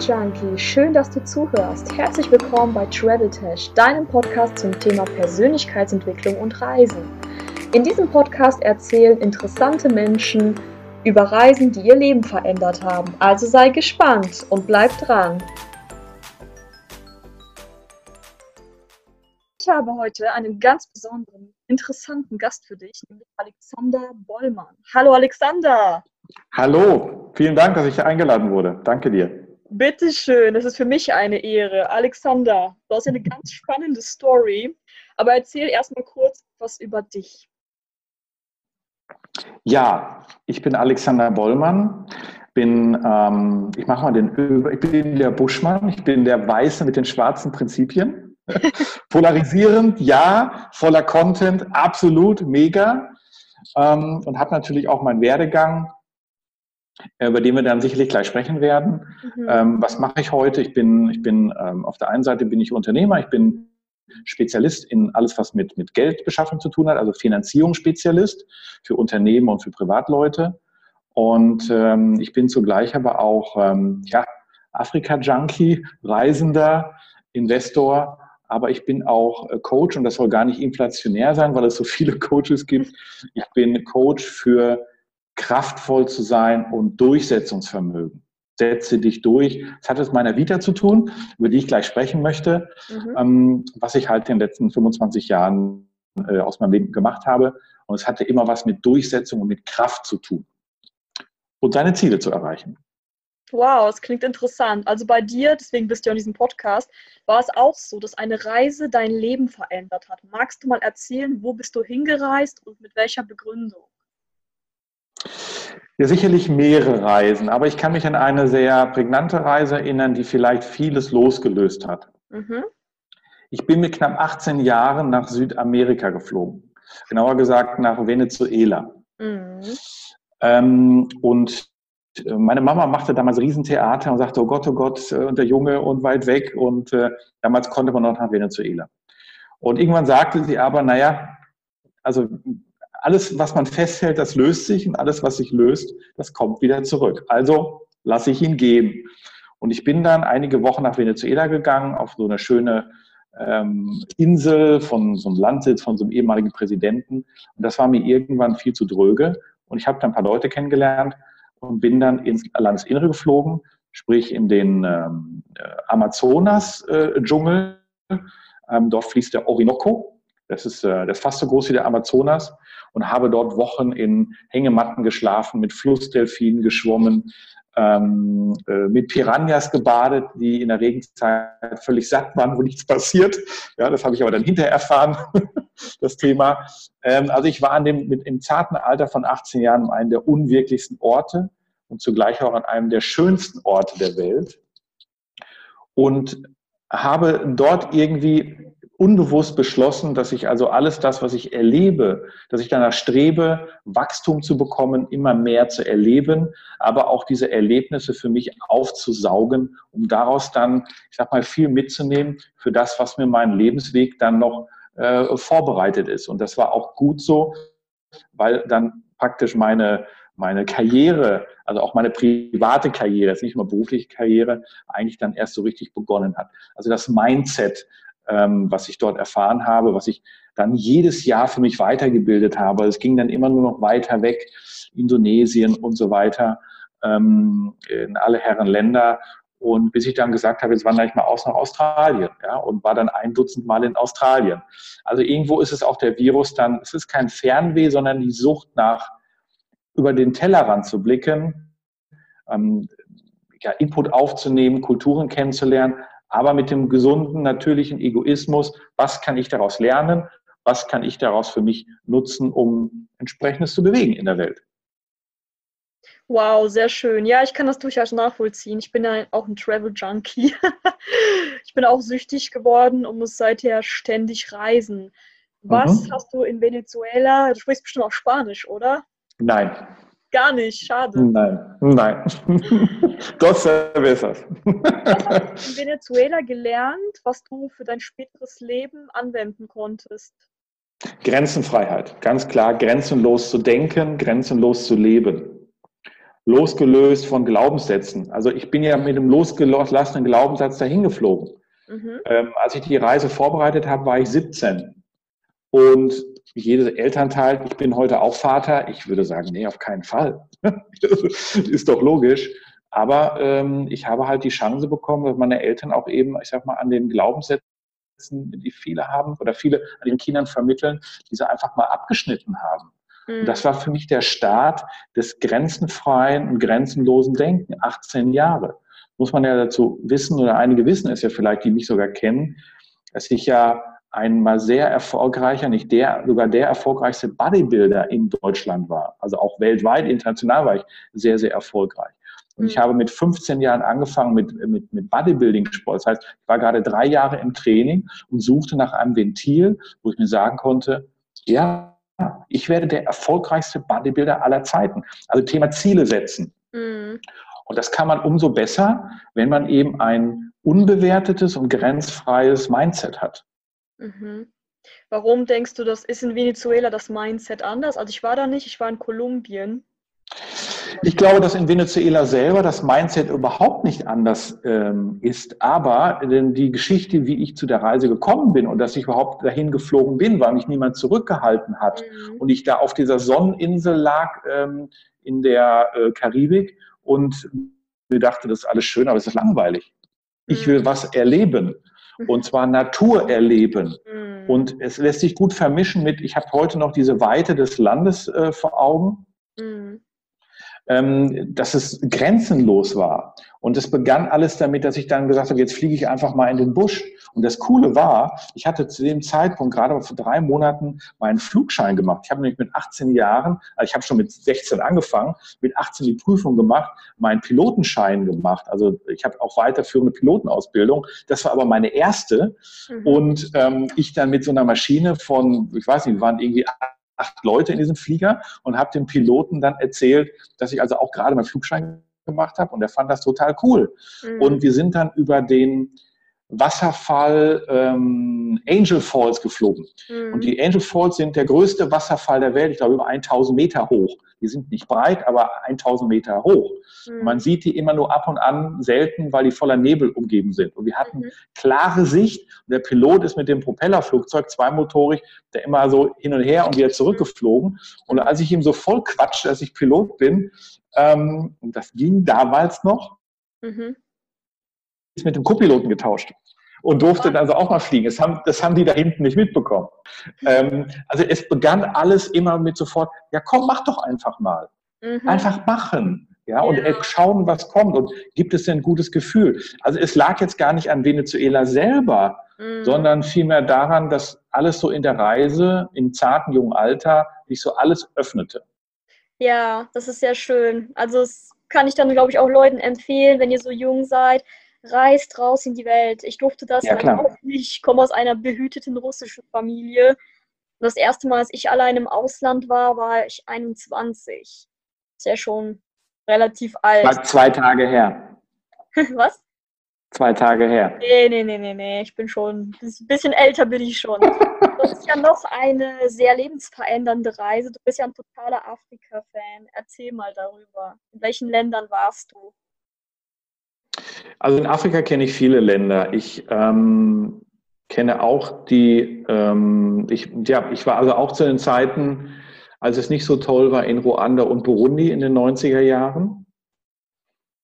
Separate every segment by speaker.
Speaker 1: Junkie, schön, dass du zuhörst. Herzlich willkommen bei Travel Tash, deinem Podcast zum Thema Persönlichkeitsentwicklung und Reisen. In diesem Podcast erzählen interessante Menschen über Reisen, die ihr Leben verändert haben. Also sei gespannt und bleib dran. Ich habe heute einen ganz besonderen, interessanten Gast für dich, nämlich Alexander Bollmann. Hallo Alexander!
Speaker 2: Hallo, vielen Dank, dass ich eingeladen wurde. Danke dir.
Speaker 1: Bitteschön, es ist für mich eine Ehre. Alexander, du hast eine ganz spannende Story, aber erzähl erstmal kurz was über dich.
Speaker 2: Ja, ich bin Alexander Bollmann. Bin, ähm, ich mache mal den Über, ich bin der Buschmann, ich bin der Weiße mit den schwarzen Prinzipien. Polarisierend, ja, voller Content, absolut, mega. Ähm, und habe natürlich auch meinen Werdegang über den wir dann sicherlich gleich sprechen werden. Mhm. Ähm, was mache ich heute? Ich bin, ich bin ähm, auf der einen Seite bin ich Unternehmer, ich bin Spezialist in alles, was mit, mit Geldbeschaffung zu tun hat, also Finanzierungsspezialist für Unternehmen und für Privatleute. Und ähm, ich bin zugleich aber auch ähm, ja, Afrika-Junkie, Reisender, Investor, aber ich bin auch äh, Coach und das soll gar nicht inflationär sein, weil es so viele Coaches gibt. Ich bin Coach für kraftvoll zu sein und Durchsetzungsvermögen. Setze dich durch. Das hat es mit meiner Vita zu tun, über die ich gleich sprechen möchte, mhm. ähm, was ich halt in den letzten 25 Jahren äh, aus meinem Leben gemacht habe. Und es hatte immer was mit Durchsetzung und mit Kraft zu tun und seine Ziele zu erreichen.
Speaker 1: Wow, das klingt interessant. Also bei dir, deswegen bist du ja in diesem Podcast, war es auch so, dass eine Reise dein Leben verändert hat. Magst du mal erzählen, wo bist du hingereist und mit welcher Begründung?
Speaker 2: Ja, sicherlich mehrere Reisen, aber ich kann mich an eine sehr prägnante Reise erinnern, die vielleicht vieles losgelöst hat. Mhm. Ich bin mit knapp 18 Jahren nach Südamerika geflogen, genauer gesagt nach Venezuela. Mhm. Ähm, und äh, meine Mama machte damals Riesentheater und sagte, oh Gott, oh Gott, äh, und der Junge und weit weg. Und äh, damals konnte man noch nach Venezuela. Und irgendwann sagte sie aber, naja, also alles, was man festhält, das löst sich und alles, was sich löst, das kommt wieder zurück. Also lasse ich ihn gehen. Und ich bin dann einige Wochen nach Venezuela gegangen, auf so eine schöne ähm, Insel von so einem Landsitz von so einem ehemaligen Präsidenten. Und das war mir irgendwann viel zu dröge. Und ich habe dann ein paar Leute kennengelernt und bin dann ins Landesinnere geflogen, sprich in den ähm, äh, Amazonas-Dschungel. Äh, ähm, dort fließt der Orinoco. Das ist, äh, das ist fast so groß wie der Amazonas und habe dort Wochen in Hängematten geschlafen, mit Flussdelfinen geschwommen, ähm, äh, mit Piranhas gebadet, die in der Regenzeit völlig satt waren, wo nichts passiert. Ja, das habe ich aber dann hinterher erfahren, das Thema. Ähm, also ich war an dem, mit, im zarten Alter von 18 Jahren an einem der unwirklichsten Orte und zugleich auch an einem der schönsten Orte der Welt und habe dort irgendwie unbewusst beschlossen, dass ich also alles das, was ich erlebe, dass ich danach strebe, Wachstum zu bekommen, immer mehr zu erleben, aber auch diese Erlebnisse für mich aufzusaugen, um daraus dann, ich sag mal, viel mitzunehmen für das, was mir mein Lebensweg dann noch äh, vorbereitet ist. Und das war auch gut so, weil dann praktisch meine, meine Karriere, also auch meine private Karriere, jetzt nicht nur berufliche Karriere, eigentlich dann erst so richtig begonnen hat. Also das Mindset, ähm, was ich dort erfahren habe, was ich dann jedes Jahr für mich weitergebildet habe. Es ging dann immer nur noch weiter weg, Indonesien und so weiter, ähm, in alle Herren Länder. Und bis ich dann gesagt habe, jetzt wandere ich mal aus nach Australien, ja, und war dann ein Dutzend Mal in Australien. Also irgendwo ist es auch der Virus dann, es ist kein Fernweh, sondern die Sucht nach, über den Tellerrand zu blicken, ähm, ja, Input aufzunehmen, Kulturen kennenzulernen, aber mit dem gesunden, natürlichen Egoismus, was kann ich daraus lernen, was kann ich daraus für mich nutzen, um entsprechendes zu bewegen in der Welt.
Speaker 1: Wow, sehr schön. Ja, ich kann das durchaus nachvollziehen. Ich bin ja auch ein Travel Junkie. ich bin auch süchtig geworden und muss seither ständig reisen. Was mhm. hast du in Venezuela? Du sprichst bestimmt auch Spanisch, oder?
Speaker 2: Nein.
Speaker 1: Gar nicht, schade.
Speaker 2: Nein, nein. Dos cervezas.
Speaker 1: Was hast du in Venezuela gelernt, was du für dein späteres Leben anwenden konntest?
Speaker 2: Grenzenfreiheit, ganz klar, grenzenlos zu denken, grenzenlos zu leben. losgelöst von Glaubenssätzen. Also ich bin ja mit einem losgelassenen Glaubenssatz dahin geflogen. Mhm. Ähm, als ich die Reise vorbereitet habe, war ich 17. Und jedes Elternteil, ich bin heute auch Vater, ich würde sagen, nee, auf keinen Fall. ist doch logisch. Aber ähm, ich habe halt die Chance bekommen, dass meine Eltern auch eben, ich sag mal, an den Glaubenssätzen, die viele haben oder viele an den Kindern vermitteln, diese einfach mal abgeschnitten haben. Und das mhm. war für mich der Start des grenzenfreien und grenzenlosen Denken, 18 Jahre. Muss man ja dazu wissen, oder einige wissen es ja vielleicht, die mich sogar kennen, dass ich ja einmal sehr erfolgreicher, nicht der, sogar der erfolgreichste Bodybuilder in Deutschland war. Also auch weltweit, international war ich sehr, sehr erfolgreich. Und ich mhm. habe mit 15 Jahren angefangen mit, mit, mit Bodybuilding-Sport. Das heißt, ich war gerade drei Jahre im Training und suchte nach einem Ventil, wo ich mir sagen konnte, ja, ich werde der erfolgreichste Bodybuilder aller Zeiten. Also Thema Ziele setzen. Mhm. Und das kann man umso besser, wenn man eben ein unbewertetes und grenzfreies Mindset hat.
Speaker 1: Mhm. Warum denkst du, das ist in Venezuela das Mindset anders? Also ich war da nicht, ich war in Kolumbien.
Speaker 2: Ich glaube, dass in Venezuela selber das Mindset überhaupt nicht anders ähm, ist. Aber denn die Geschichte, wie ich zu der Reise gekommen bin und dass ich überhaupt dahin geflogen bin, weil mich niemand zurückgehalten hat mhm. und ich da auf dieser Sonneninsel lag ähm, in der äh, Karibik und mir dachte, das ist alles schön, aber es ist langweilig. Ich will mhm. was erleben und zwar Natur erleben. Mhm. Und es lässt sich gut vermischen mit, ich habe heute noch diese Weite des Landes äh, vor Augen. Mhm ähm, dass es grenzenlos war. Und es begann alles damit, dass ich dann gesagt habe, jetzt fliege ich einfach mal in den Busch. Und das Coole war, ich hatte zu dem Zeitpunkt gerade vor drei Monaten meinen Flugschein gemacht. Ich habe nämlich mit 18 Jahren, also ich habe schon mit 16 angefangen, mit 18 die Prüfung gemacht, meinen Pilotenschein gemacht. Also ich habe auch weiterführende Pilotenausbildung. Das war aber meine erste. Mhm. Und ähm, ich dann mit so einer Maschine von, ich weiß nicht, wir waren irgendwie acht Leute in diesem Flieger und habe dem Piloten dann erzählt, dass ich also auch gerade meinen Flugschein gemacht habe und er fand das total cool. Mhm. Und wir sind dann über den Wasserfall ähm, Angel Falls geflogen. Mhm. Und die Angel Falls sind der größte Wasserfall der Welt, ich glaube über 1000 Meter hoch. Die sind nicht breit, aber 1000 Meter hoch. Mhm. Man sieht die immer nur ab und an selten, weil die voller Nebel umgeben sind. Und wir hatten mhm. klare Sicht. Und der Pilot ist mit dem Propellerflugzeug zweimotorig, der immer so hin und her und wieder zurückgeflogen. Und als ich ihm so voll quatschte, dass ich Pilot bin, ähm, das ging damals noch, mhm. Mit dem Co-Piloten getauscht und durfte dann also auch mal fliegen. Das haben, das haben die da hinten nicht mitbekommen. Ähm, also es begann alles immer mit sofort, ja komm, mach doch einfach mal. Mhm. Einfach machen. Ja, und ja. schauen, was kommt und gibt es denn ein gutes Gefühl. Also es lag jetzt gar nicht an Venezuela selber, mhm. sondern vielmehr daran, dass alles so in der Reise, im zarten jungen Alter, sich so alles öffnete.
Speaker 1: Ja, das ist sehr schön. Also das kann ich dann, glaube ich, auch Leuten empfehlen, wenn ihr so jung seid, reist raus in die Welt. Ich durfte das ja, halt auch nicht. Ich komme aus einer behüteten russischen Familie. Das erste Mal, als ich allein im Ausland war, war ich 21. Ist ja schon relativ alt.
Speaker 2: War zwei Tage her.
Speaker 1: Was?
Speaker 2: Zwei Tage her.
Speaker 1: Nee, nee, nee, nee, nee. Ich bin schon, ein bisschen älter bin ich schon. Das ist ja noch eine sehr lebensverändernde Reise. Du bist ja ein totaler Afrika-Fan. Erzähl mal darüber. In welchen Ländern warst du?
Speaker 2: Also in Afrika kenne ich viele Länder. Ich ähm, kenne auch die, ähm, ich, ja, ich war also auch zu den Zeiten, als es nicht so toll war in Ruanda und Burundi in den 90er Jahren.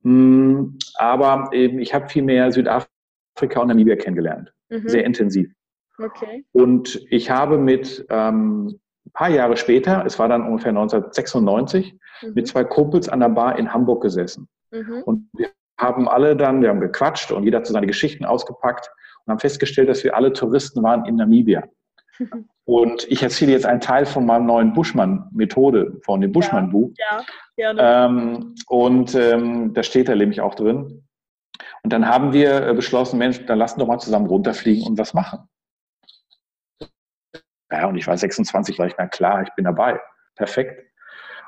Speaker 2: Hm, aber eben, ich habe viel mehr Südafrika und Namibia kennengelernt. Mhm. Sehr intensiv. Okay. Und ich habe mit ähm, ein paar Jahre später, es war dann ungefähr 1996, mhm. mit zwei Kumpels an der Bar in Hamburg gesessen. Mhm. Und wir haben alle dann, wir haben gequatscht und jeder hat so seine Geschichten ausgepackt und haben festgestellt, dass wir alle Touristen waren in Namibia. Und ich erzähle jetzt einen Teil von meinem neuen Buschmann-Methode, von dem Buschmann-Buch. Ja, ja, ähm, und ähm, da steht er nämlich auch drin. Und dann haben wir äh, beschlossen, Mensch, dann lassen doch mal zusammen runterfliegen und was machen. Ja, und ich war 26, war ich, na klar, ich bin dabei. Perfekt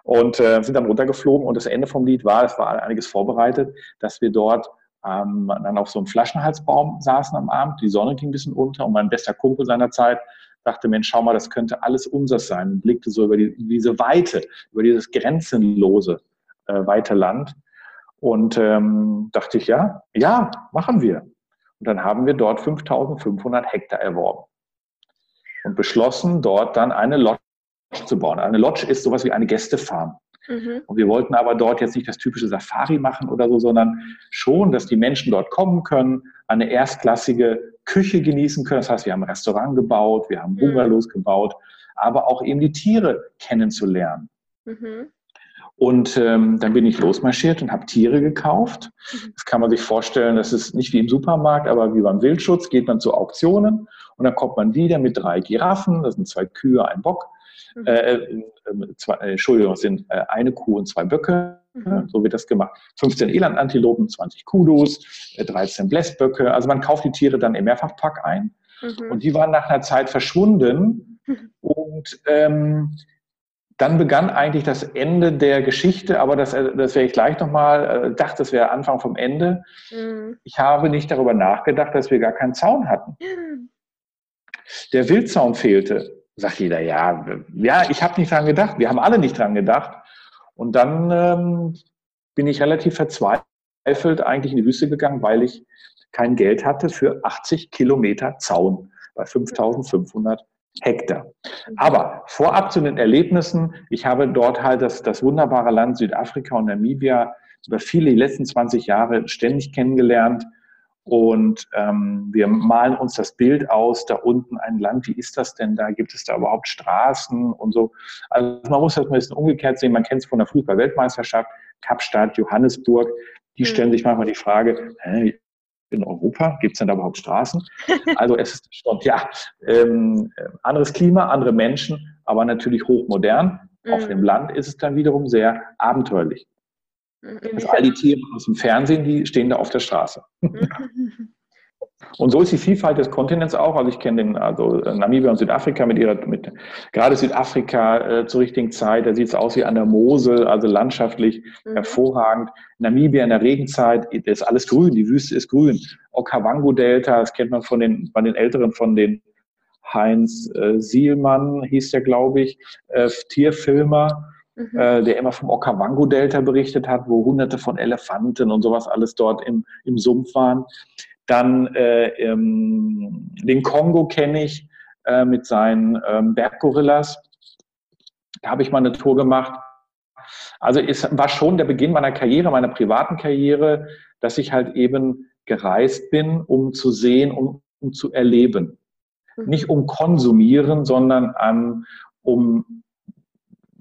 Speaker 2: und äh, sind dann runtergeflogen. Und das Ende vom Lied war, es war einiges vorbereitet, dass wir dort ähm, dann auf so einem Flaschenhalsbaum saßen am Abend. Die Sonne ging ein bisschen unter und mein bester Kumpel seiner Zeit dachte, Mensch, schau mal, das könnte alles unseres sein und blickte so über die, diese Weite, über dieses Grenzenlose äh, weite Land. Und ähm, dachte ich, ja, ja, machen wir. Und dann haben wir dort 5500 Hektar erworben und beschlossen, dort dann eine Lodge zu bauen. Eine Lodge ist sowas wie eine Gästefarm. Mhm. Und wir wollten aber dort jetzt nicht das typische Safari machen oder so, sondern schon, dass die Menschen dort kommen können, eine erstklassige Küche genießen können. Das heißt, wir haben ein Restaurant gebaut, wir haben mhm. Bungalows mhm. gebaut, aber auch eben die Tiere kennenzulernen. Mhm. Und ähm, dann bin ich losmarschiert und habe Tiere gekauft. Mhm. Das kann man sich vorstellen, das ist nicht wie im Supermarkt, aber wie beim Wildschutz geht man zu Auktionen und dann kommt man wieder mit drei Giraffen, das sind zwei Kühe, ein Bock, mhm. äh, äh, zwei, äh, Entschuldigung, es sind äh, eine Kuh und zwei Böcke. Mhm. So wird das gemacht. 15 Elandantilopen, 20 Kudus, 13 äh, Blässböcke. Also man kauft die Tiere dann im Mehrfachpack ein. Mhm. Und die waren nach einer Zeit verschwunden. Mhm. Und ähm, dann begann eigentlich das Ende der Geschichte, aber das, äh, das wäre ich gleich nochmal, dachte, das wäre Anfang vom Ende. Mhm. Ich habe nicht darüber nachgedacht, dass wir gar keinen Zaun hatten. Der Wildzaun fehlte. Sagt jeder, ja, ja, ich habe nicht dran gedacht. Wir haben alle nicht dran gedacht. Und dann ähm, bin ich relativ verzweifelt eigentlich in die Wüste gegangen, weil ich kein Geld hatte für 80 Kilometer Zaun bei 5500 Hektar. Aber vorab zu den Erlebnissen, ich habe dort halt das, das wunderbare Land Südafrika und Namibia über viele, die letzten 20 Jahre ständig kennengelernt. Und ähm, wir malen uns das Bild aus, da unten ein Land, wie ist das denn da? Gibt es da überhaupt Straßen und so? Also man muss das ein bisschen umgekehrt sehen. Man kennt es von der Fußball-Weltmeisterschaft, Kapstadt, Johannesburg. Die mhm. stellen sich manchmal die Frage, hä, in Europa? Gibt es denn da überhaupt Straßen? Also es ist schon, ja, ähm, anderes Klima, andere Menschen, aber natürlich hochmodern. Mhm. Auf dem Land ist es dann wiederum sehr abenteuerlich. Also all die Tiere aus dem Fernsehen, die stehen da auf der Straße. Und so ist die Vielfalt des Kontinents auch. Also ich kenne den, also Namibia und Südafrika mit ihrer, mit gerade Südafrika äh, zur richtigen Zeit, da sieht es aus wie an der Mosel, also landschaftlich mhm. hervorragend. Namibia in der Regenzeit, da ist alles grün, die Wüste ist grün. Okavango-Delta, das kennt man von den, von den Älteren, von den Heinz äh, Sielmann, hieß der, glaube ich, äh, Tierfilmer mhm. äh, der immer vom Okavango-Delta berichtet hat, wo hunderte von Elefanten und sowas alles dort im, im Sumpf waren. Dann äh, ähm, den Kongo kenne ich äh, mit seinen ähm, Berggorillas. Da habe ich mal eine Tour gemacht. Also es war schon der Beginn meiner Karriere, meiner privaten Karriere, dass ich halt eben gereist bin, um zu sehen, um, um zu erleben. Mhm. Nicht um konsumieren, sondern um, um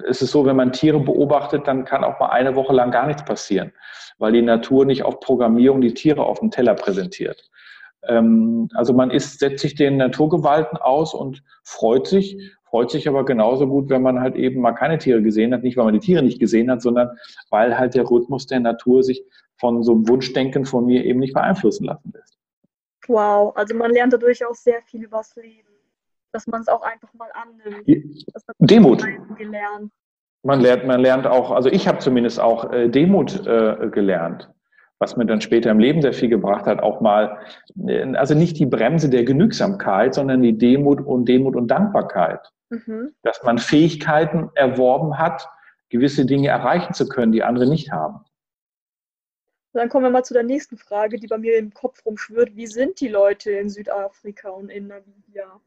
Speaker 2: es ist so, wenn man Tiere beobachtet, dann kann auch mal eine Woche lang gar nichts passieren, weil die Natur nicht auf Programmierung die Tiere auf dem Teller präsentiert. Ähm, also man ist, setzt sich den Naturgewalten aus und freut sich, freut sich aber genauso gut, wenn man halt eben mal keine Tiere gesehen hat, nicht weil man die Tiere nicht gesehen hat, sondern weil halt der Rhythmus der Natur sich von so einem Wunschdenken von mir eben nicht beeinflussen lassen lässt.
Speaker 1: Wow, also man lernt dadurch auch sehr viel übers Leben dass man es auch einfach mal annimmt.
Speaker 2: Demut. Gelernt. Man lernt, man lernt auch, also ich habe zumindest auch äh, Demut äh, gelernt, was mir dann später im Leben sehr viel gebracht hat, auch mal, äh, also nicht die Bremse der Genügsamkeit, sondern die Demut und Demut und Dankbarkeit. Mhm. Dass man Fähigkeiten erworben hat, gewisse Dinge erreichen zu können, die andere nicht haben.
Speaker 1: Dann kommen wir mal zu der nächsten Frage, die bei mir im Kopf rumschwirrt. Wie sind die Leute in Südafrika und in Namibia?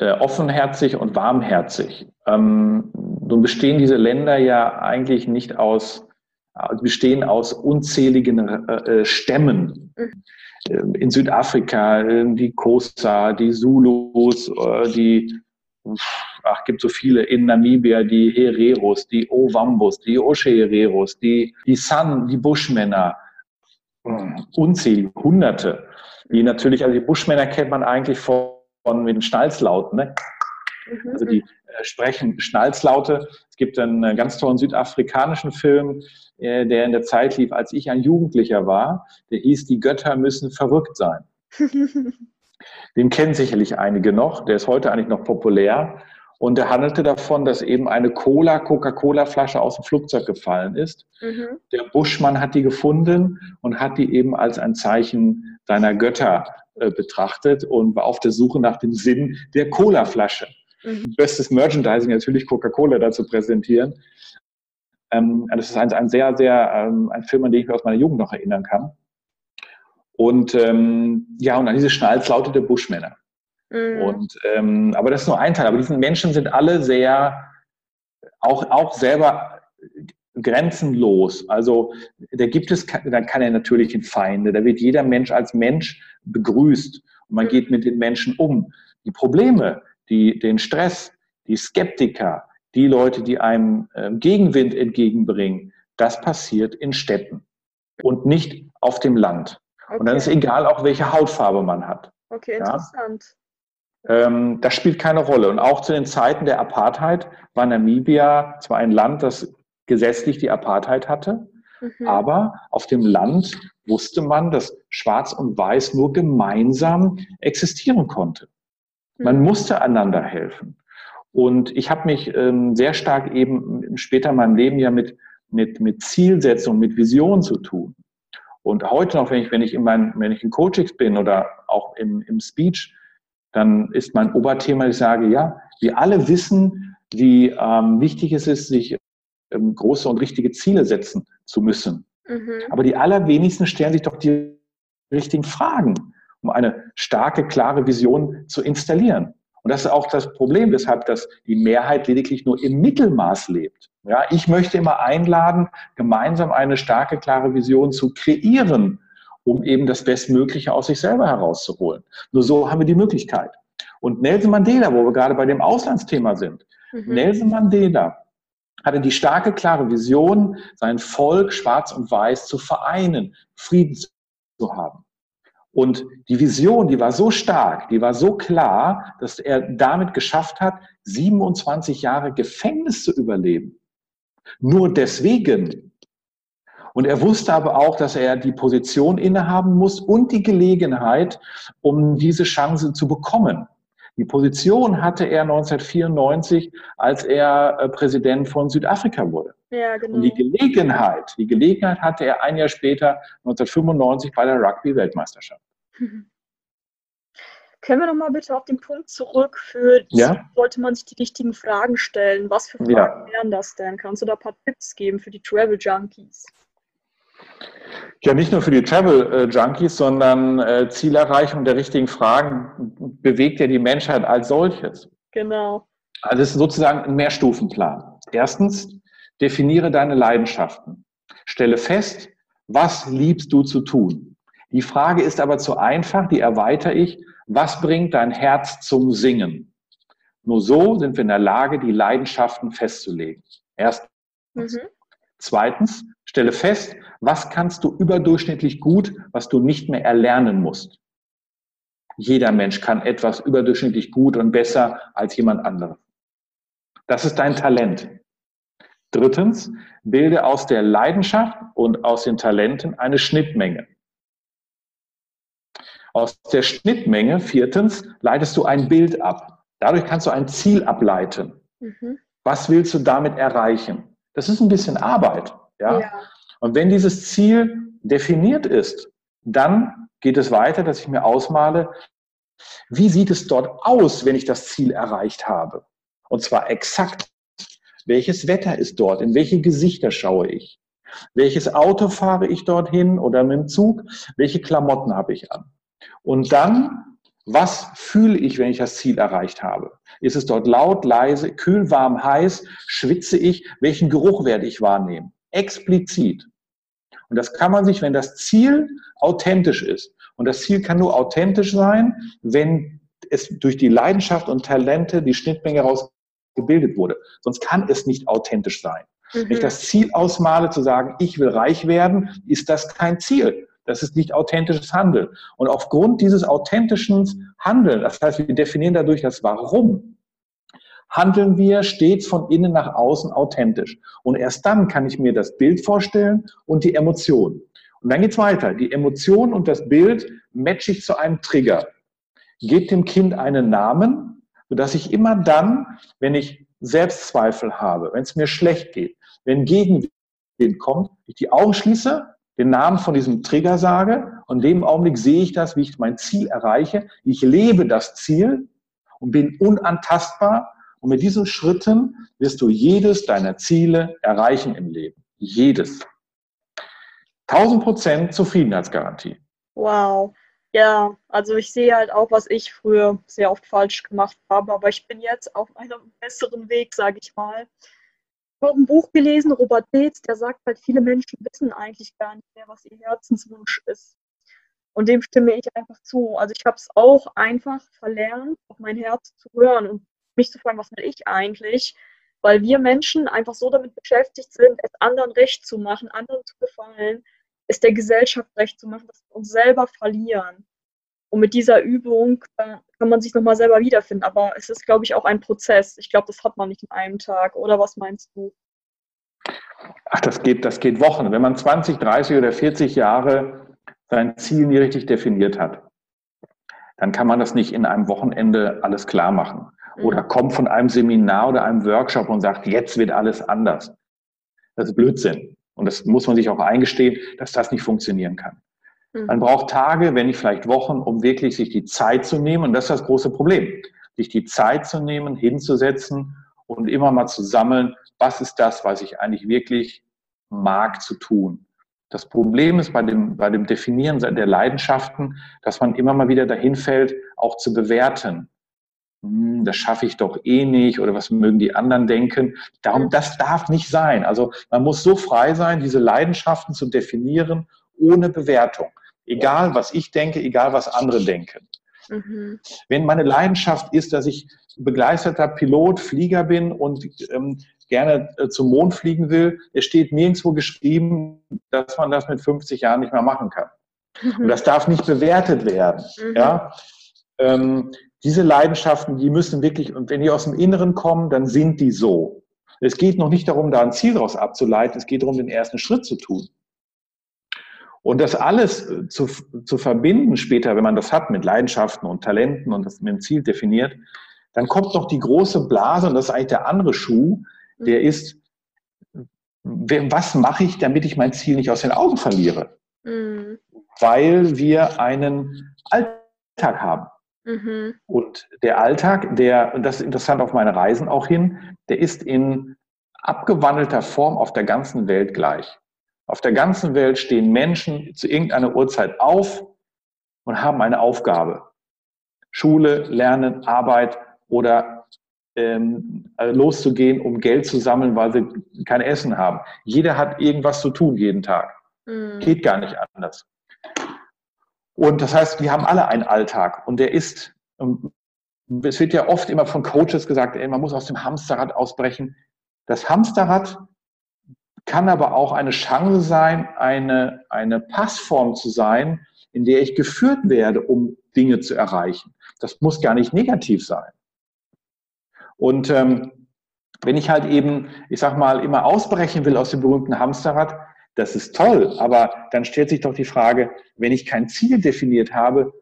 Speaker 2: Äh, offenherzig und warmherzig. Ähm, nun bestehen diese Länder ja eigentlich nicht aus, äh, bestehen aus unzähligen äh, äh Stämmen. Mhm. In Südafrika, die Kosa, die Zulus, die, ach, gibt so viele, in Namibia, die Hereros, die Ovambos, die Oshe-Hereros, die, die San, die Buschmänner, unzählige, Hunderte, die natürlich, also die Buschmänner kennt man eigentlich vor von mit den Schnalzlauten. Ne? Mhm. Also die äh, sprechen Schnalzlaute. Es gibt einen äh, ganz tollen südafrikanischen Film, äh, der in der Zeit lief, als ich ein Jugendlicher war. Der hieß Die Götter müssen verrückt sein. Den kennen sicherlich einige noch. Der ist heute eigentlich noch populär. Und der handelte davon, dass eben eine Cola, Coca-Cola-Flasche aus dem Flugzeug gefallen ist. Mhm. Der Buschmann hat die gefunden und hat die eben als ein Zeichen seiner Götter äh, betrachtet und war auf der Suche nach dem Sinn der Cola-Flasche. Mhm. Bestes Merchandising natürlich Coca-Cola dazu präsentieren. Ähm, das ist ein, ein sehr, sehr, ähm, ein Film, an den ich mich aus meiner Jugend noch erinnern kann. Und ähm, ja, und an diese schnalzlaute Buschmänner. Mhm. Und, ähm, aber das ist nur ein Teil. Aber diese Menschen sind alle sehr, auch, auch selber grenzenlos. Also da gibt es, dann kann er natürlich in Feinde. Da wird jeder Mensch als Mensch begrüßt und man geht mit den Menschen um. Die Probleme, die, den Stress, die Skeptiker, die Leute, die einem äh, Gegenwind entgegenbringen, das passiert in Städten und nicht auf dem Land. Okay. Und dann ist egal auch, welche Hautfarbe man hat.
Speaker 1: Okay, interessant.
Speaker 2: Ja? Ähm, das spielt keine Rolle. Und auch zu den Zeiten der Apartheid war Namibia zwar ein Land, das gesetzlich die Apartheid hatte, mhm. aber auf dem Land wusste man, dass Schwarz und Weiß nur gemeinsam existieren konnte. Man mhm. musste einander helfen. Und ich habe mich ähm, sehr stark eben später in meinem Leben ja mit, mit, mit Zielsetzung, mit Vision zu tun. Und heute noch, wenn ich, wenn ich in meinen, wenn ich in Coachings bin oder auch im, im Speech, dann ist mein Oberthema, ich sage, ja, wir alle wissen, wie ähm, wichtig es ist, sich ähm, große und richtige Ziele setzen zu müssen. Mhm. Aber die allerwenigsten stellen sich doch die richtigen Fragen, um eine starke, klare Vision zu installieren. Und das ist auch das Problem, weshalb das die Mehrheit lediglich nur im Mittelmaß lebt. Ja, ich möchte immer einladen, gemeinsam eine starke, klare Vision zu kreieren, um eben das Bestmögliche aus sich selber herauszuholen. Nur so haben wir die Möglichkeit. Und Nelson Mandela, wo wir gerade bei dem Auslandsthema sind, mhm. Nelson Mandela hatte die starke, klare Vision, sein Volk schwarz und weiß zu vereinen, Frieden zu haben. Und die Vision, die war so stark, die war so klar, dass er damit geschafft hat, 27 Jahre Gefängnis zu überleben. Nur deswegen. Und er wusste aber auch, dass er die Position innehaben muss und die Gelegenheit, um diese Chance zu bekommen. Die Position hatte er 1994, als er äh, Präsident von Südafrika wurde. Ja, genau. Und die Gelegenheit, die Gelegenheit hatte er ein Jahr später, 1995, bei der Rugby-Weltmeisterschaft. Mhm.
Speaker 1: Können wir noch mal bitte auf den Punkt zurück, für ja? sollte man sich die richtigen Fragen stellen? Was für Fragen ja. wären das denn? Kannst du da ein paar Tipps geben für die Travel Junkies?
Speaker 2: Ja, nicht nur für die Travel Junkies, sondern äh, Zielerreichung der richtigen Fragen bewegt ja die Menschheit als solches.
Speaker 1: Genau.
Speaker 2: Also es ist sozusagen ein Mehrstufenplan. Erstens, definiere deine Leidenschaften. Stelle fest, was liebst du zu tun? Die Frage ist aber zu einfach, die erweitere ich. Was bringt dein Herz zum Singen? Nur so sind wir in der Lage, die Leidenschaften festzulegen. Erstens. Mhm. Zweitens, stelle fest, was kannst du überdurchschnittlich gut, was du nicht mehr erlernen musst. Jeder Mensch kann etwas überdurchschnittlich gut und besser als jemand anderes. Das ist dein Talent. Drittens, bilde aus der Leidenschaft und aus den Talenten eine Schnittmenge. Aus der Schnittmenge, viertens, leitest du ein Bild ab. Dadurch kannst du ein Ziel ableiten. Mhm. Was willst du damit erreichen? Das ist ein bisschen Arbeit. Ja? ja? Und wenn dieses Ziel definiert ist, dann geht es weiter, dass ich mir ausmale, wie sieht es dort aus, wenn ich das Ziel erreicht habe? Und zwar exakt. Welches Wetter ist dort? In welche Gesichter schaue ich? Welches Auto fahre ich dorthin oder mit dem Zug? Welche Klamotten habe ich an? Und dann, was fühle ich, wenn ich das Ziel erreicht habe? Ist es dort laut, leise, kühl, warm, heiß? Schwitze ich? Welchen Geruch werde ich wahrnehmen? Explizit. Und das kann man sich, wenn das Ziel authentisch ist. Und das Ziel kann nur authentisch sein, wenn es durch die Leidenschaft und Talente die Schnittmenge herausgebildet wurde. Sonst kann es nicht authentisch sein. Mhm. Wenn ich mhm. das Ziel ausmale, zu sagen, ich will reich werden, ist das kein Ziel. Das ist nicht authentisches Handeln. Und aufgrund dieses authentischen Handeln, das heißt, wir definieren dadurch das Warum, handeln wir stets von innen nach außen authentisch. Und erst dann kann ich mir das Bild vorstellen und die Emotion. Und dann geht's weiter. Die Emotion und das Bild matche ich zu einem Trigger. Gebt dem Kind einen Namen, sodass ich immer dann, wenn ich Selbstzweifel habe, wenn es mir schlecht geht, wenn Gegenwind kommt, ich die Augen schließe den Namen von diesem Trigger sage und in dem Augenblick sehe ich das, wie ich mein Ziel erreiche. Ich lebe das Ziel und bin unantastbar Und mit diesen Schritten wirst du jedes deiner Ziele erreichen im Leben. Jedes. 1000 Prozent Zufriedenheitsgarantie.
Speaker 1: Wow. Ja, also ich sehe halt auch, was ich früher sehr oft falsch gemacht habe, aber ich bin jetzt auf einem besseren Weg, sage ich mal. Ich habe ein Buch gelesen, Robert Beetz, der sagt halt, viele Menschen wissen eigentlich gar nicht mehr, was ihr Herzenswunsch ist. Und dem stimme ich einfach zu. Also ich habe es auch einfach verlernt, auf mein Herz zu hören und mich zu fragen, was will ich eigentlich? Weil wir Menschen einfach so damit beschäftigt sind, es anderen recht zu machen, anderen zu gefallen, es der Gesellschaft recht zu machen, dass wir uns selber verlieren. Und mit dieser Übung äh, kann man sich nochmal selber wiederfinden. Aber es ist, glaube ich, auch ein Prozess. Ich glaube, das hat man nicht in einem Tag. Oder was meinst du?
Speaker 2: Ach, das geht, das geht Wochen. Wenn man 20, 30 oder 40 Jahre sein Ziel nie richtig definiert hat, dann kann man das nicht in einem Wochenende alles klar machen. Mhm. Oder kommt von einem Seminar oder einem Workshop und sagt, jetzt wird alles anders. Das ist Blödsinn. Und das muss man sich auch eingestehen, dass das nicht funktionieren kann. Mhm. Man braucht Tage, wenn nicht vielleicht Wochen, um wirklich sich die Zeit zu nehmen. Und das ist das große Problem. Sich die Zeit zu nehmen, hinzusetzen und immer mal zu sammeln, was ist das, was ich eigentlich wirklich mag zu tun. Das Problem ist bei dem, bei dem Definieren der Leidenschaften, dass man immer mal wieder dahin fällt, auch zu bewerten hm, das schaffe ich doch eh nicht oder was mögen die anderen denken. Darum, das darf nicht sein. Also man muss so frei sein, diese Leidenschaften zu definieren ohne Bewertung. Egal, was ich denke, egal, was andere denken. Mhm. Wenn meine Leidenschaft ist, dass ich begeisterter Pilot, Flieger bin und ähm, gerne äh, zum Mond fliegen will, es steht nirgendwo geschrieben, dass man das mit 50 Jahren nicht mehr machen kann. Mhm. Und das darf nicht bewertet werden. Mhm. Ja? Ähm, diese Leidenschaften, die müssen wirklich, und wenn die aus dem Inneren kommen, dann sind die so. Es geht noch nicht darum, da ein Ziel daraus abzuleiten, es geht darum, den ersten Schritt zu tun. Und das alles äh, zu, zu verbinden später, wenn man das hat mit Leidenschaften und Talenten und das mit dem Ziel definiert, dann kommt noch die große Blase und das ist eigentlich der andere Schuh, der ist, was mache ich, damit ich mein Ziel nicht aus den Augen verliere? Mhm. Weil wir einen Alltag haben. Mhm. Und der Alltag, der, und das ist interessant auf meine Reisen auch hin, der ist in abgewandelter Form auf der ganzen Welt gleich. Auf der ganzen Welt stehen Menschen zu irgendeiner Uhrzeit auf und haben eine Aufgabe. Schule, Lernen, Arbeit oder ähm, loszugehen, um Geld zu sammeln, weil sie kein Essen haben. Jeder hat irgendwas zu tun jeden Tag. Mhm. Geht gar nicht anders. Und das heißt, wir haben alle einen Alltag und der ist, ähm, es wird ja oft immer von Coaches gesagt, ey, man muss aus dem Hamsterrad ausbrechen. Das Hamsterrad kann aber auch eine Chance sein, eine, eine Passform zu sein, in der ich geführt werde, um Dinge zu erreichen. Das muss gar nicht negativ sein. Und ähm, wenn ich halt eben, ich sag mal, immer ausbrechen will aus dem berühmten Hamsterrad, das ist toll, aber dann stellt sich doch die Frage, wenn ich kein Ziel definiert habe,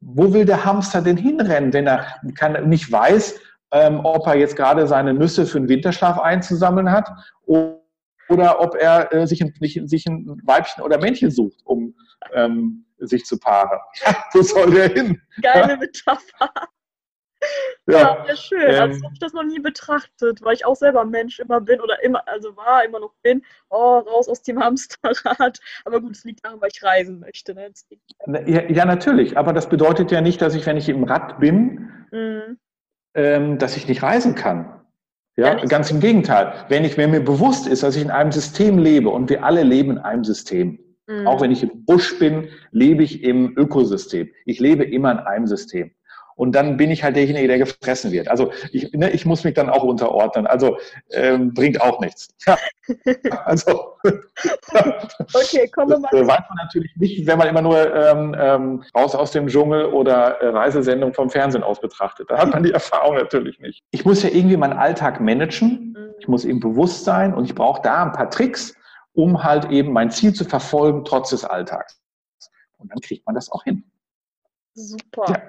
Speaker 2: wo will der Hamster denn hinrennen, wenn er kann, nicht weiß, ähm, ob er jetzt gerade seine Nüsse für den Winterschlaf einzusammeln hat oder ob er äh, sich, ein, sich ein Weibchen oder Männchen sucht, um ähm, sich zu paaren. wo soll der hin?
Speaker 1: Geile Metapher. Ja, ja schön. Also, ähm, also habe ich das noch nie betrachtet, weil ich auch selber Mensch immer bin oder immer, also war, immer noch bin. Oh, raus aus dem Hamsterrad. Aber gut, es liegt daran, weil ich reisen möchte. Ne?
Speaker 2: Ja, ja, natürlich. Aber das bedeutet ja nicht, dass ich, wenn ich im Rad bin, mhm. ähm, dass ich nicht reisen kann. Ja, ganz im Gegenteil. Wenn ich wenn mir bewusst ist, dass ich in einem System lebe und wir alle leben in einem System. Mhm. Auch wenn ich im Busch bin, lebe ich im Ökosystem. Ich lebe immer in einem System und dann bin ich halt derjenige, der gefressen wird. Also ich, ne, ich muss mich dann auch unterordnen. Also ähm, bringt auch nichts. Ja. Also okay, kommen wir mal. Das weiß man natürlich nicht, wenn man immer nur ähm, ähm, raus aus dem Dschungel oder äh, Reisesendung vom Fernsehen aus betrachtet. Da hat man die Erfahrung natürlich nicht. Ich muss ja irgendwie meinen Alltag managen. Mhm. Ich muss eben bewusst sein und ich brauche da ein paar Tricks, um halt eben mein Ziel zu verfolgen, trotz des Alltags. Und dann kriegt man das auch hin.
Speaker 1: Super. Ja.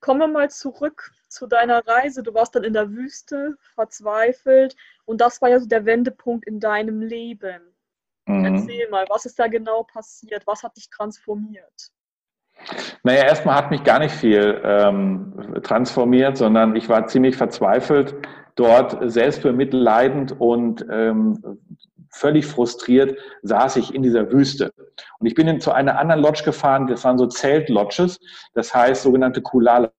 Speaker 1: Kommen wir mal zurück zu deiner Reise. Du warst dann in der Wüste, verzweifelt und das war ja so der Wendepunkt in deinem Leben. Mhm. Erzähl mal, was ist da genau passiert? Was hat dich transformiert?
Speaker 2: Naja, erstmal hat mich gar nicht viel ähm, transformiert, sondern ich war ziemlich verzweifelt dort, selbstbemitleidend und ähm, völlig frustriert saß ich in dieser Wüste. Und ich bin dann zu einer anderen Lodge gefahren, das waren so Zeltlodges, das heißt sogenannte Kulalas.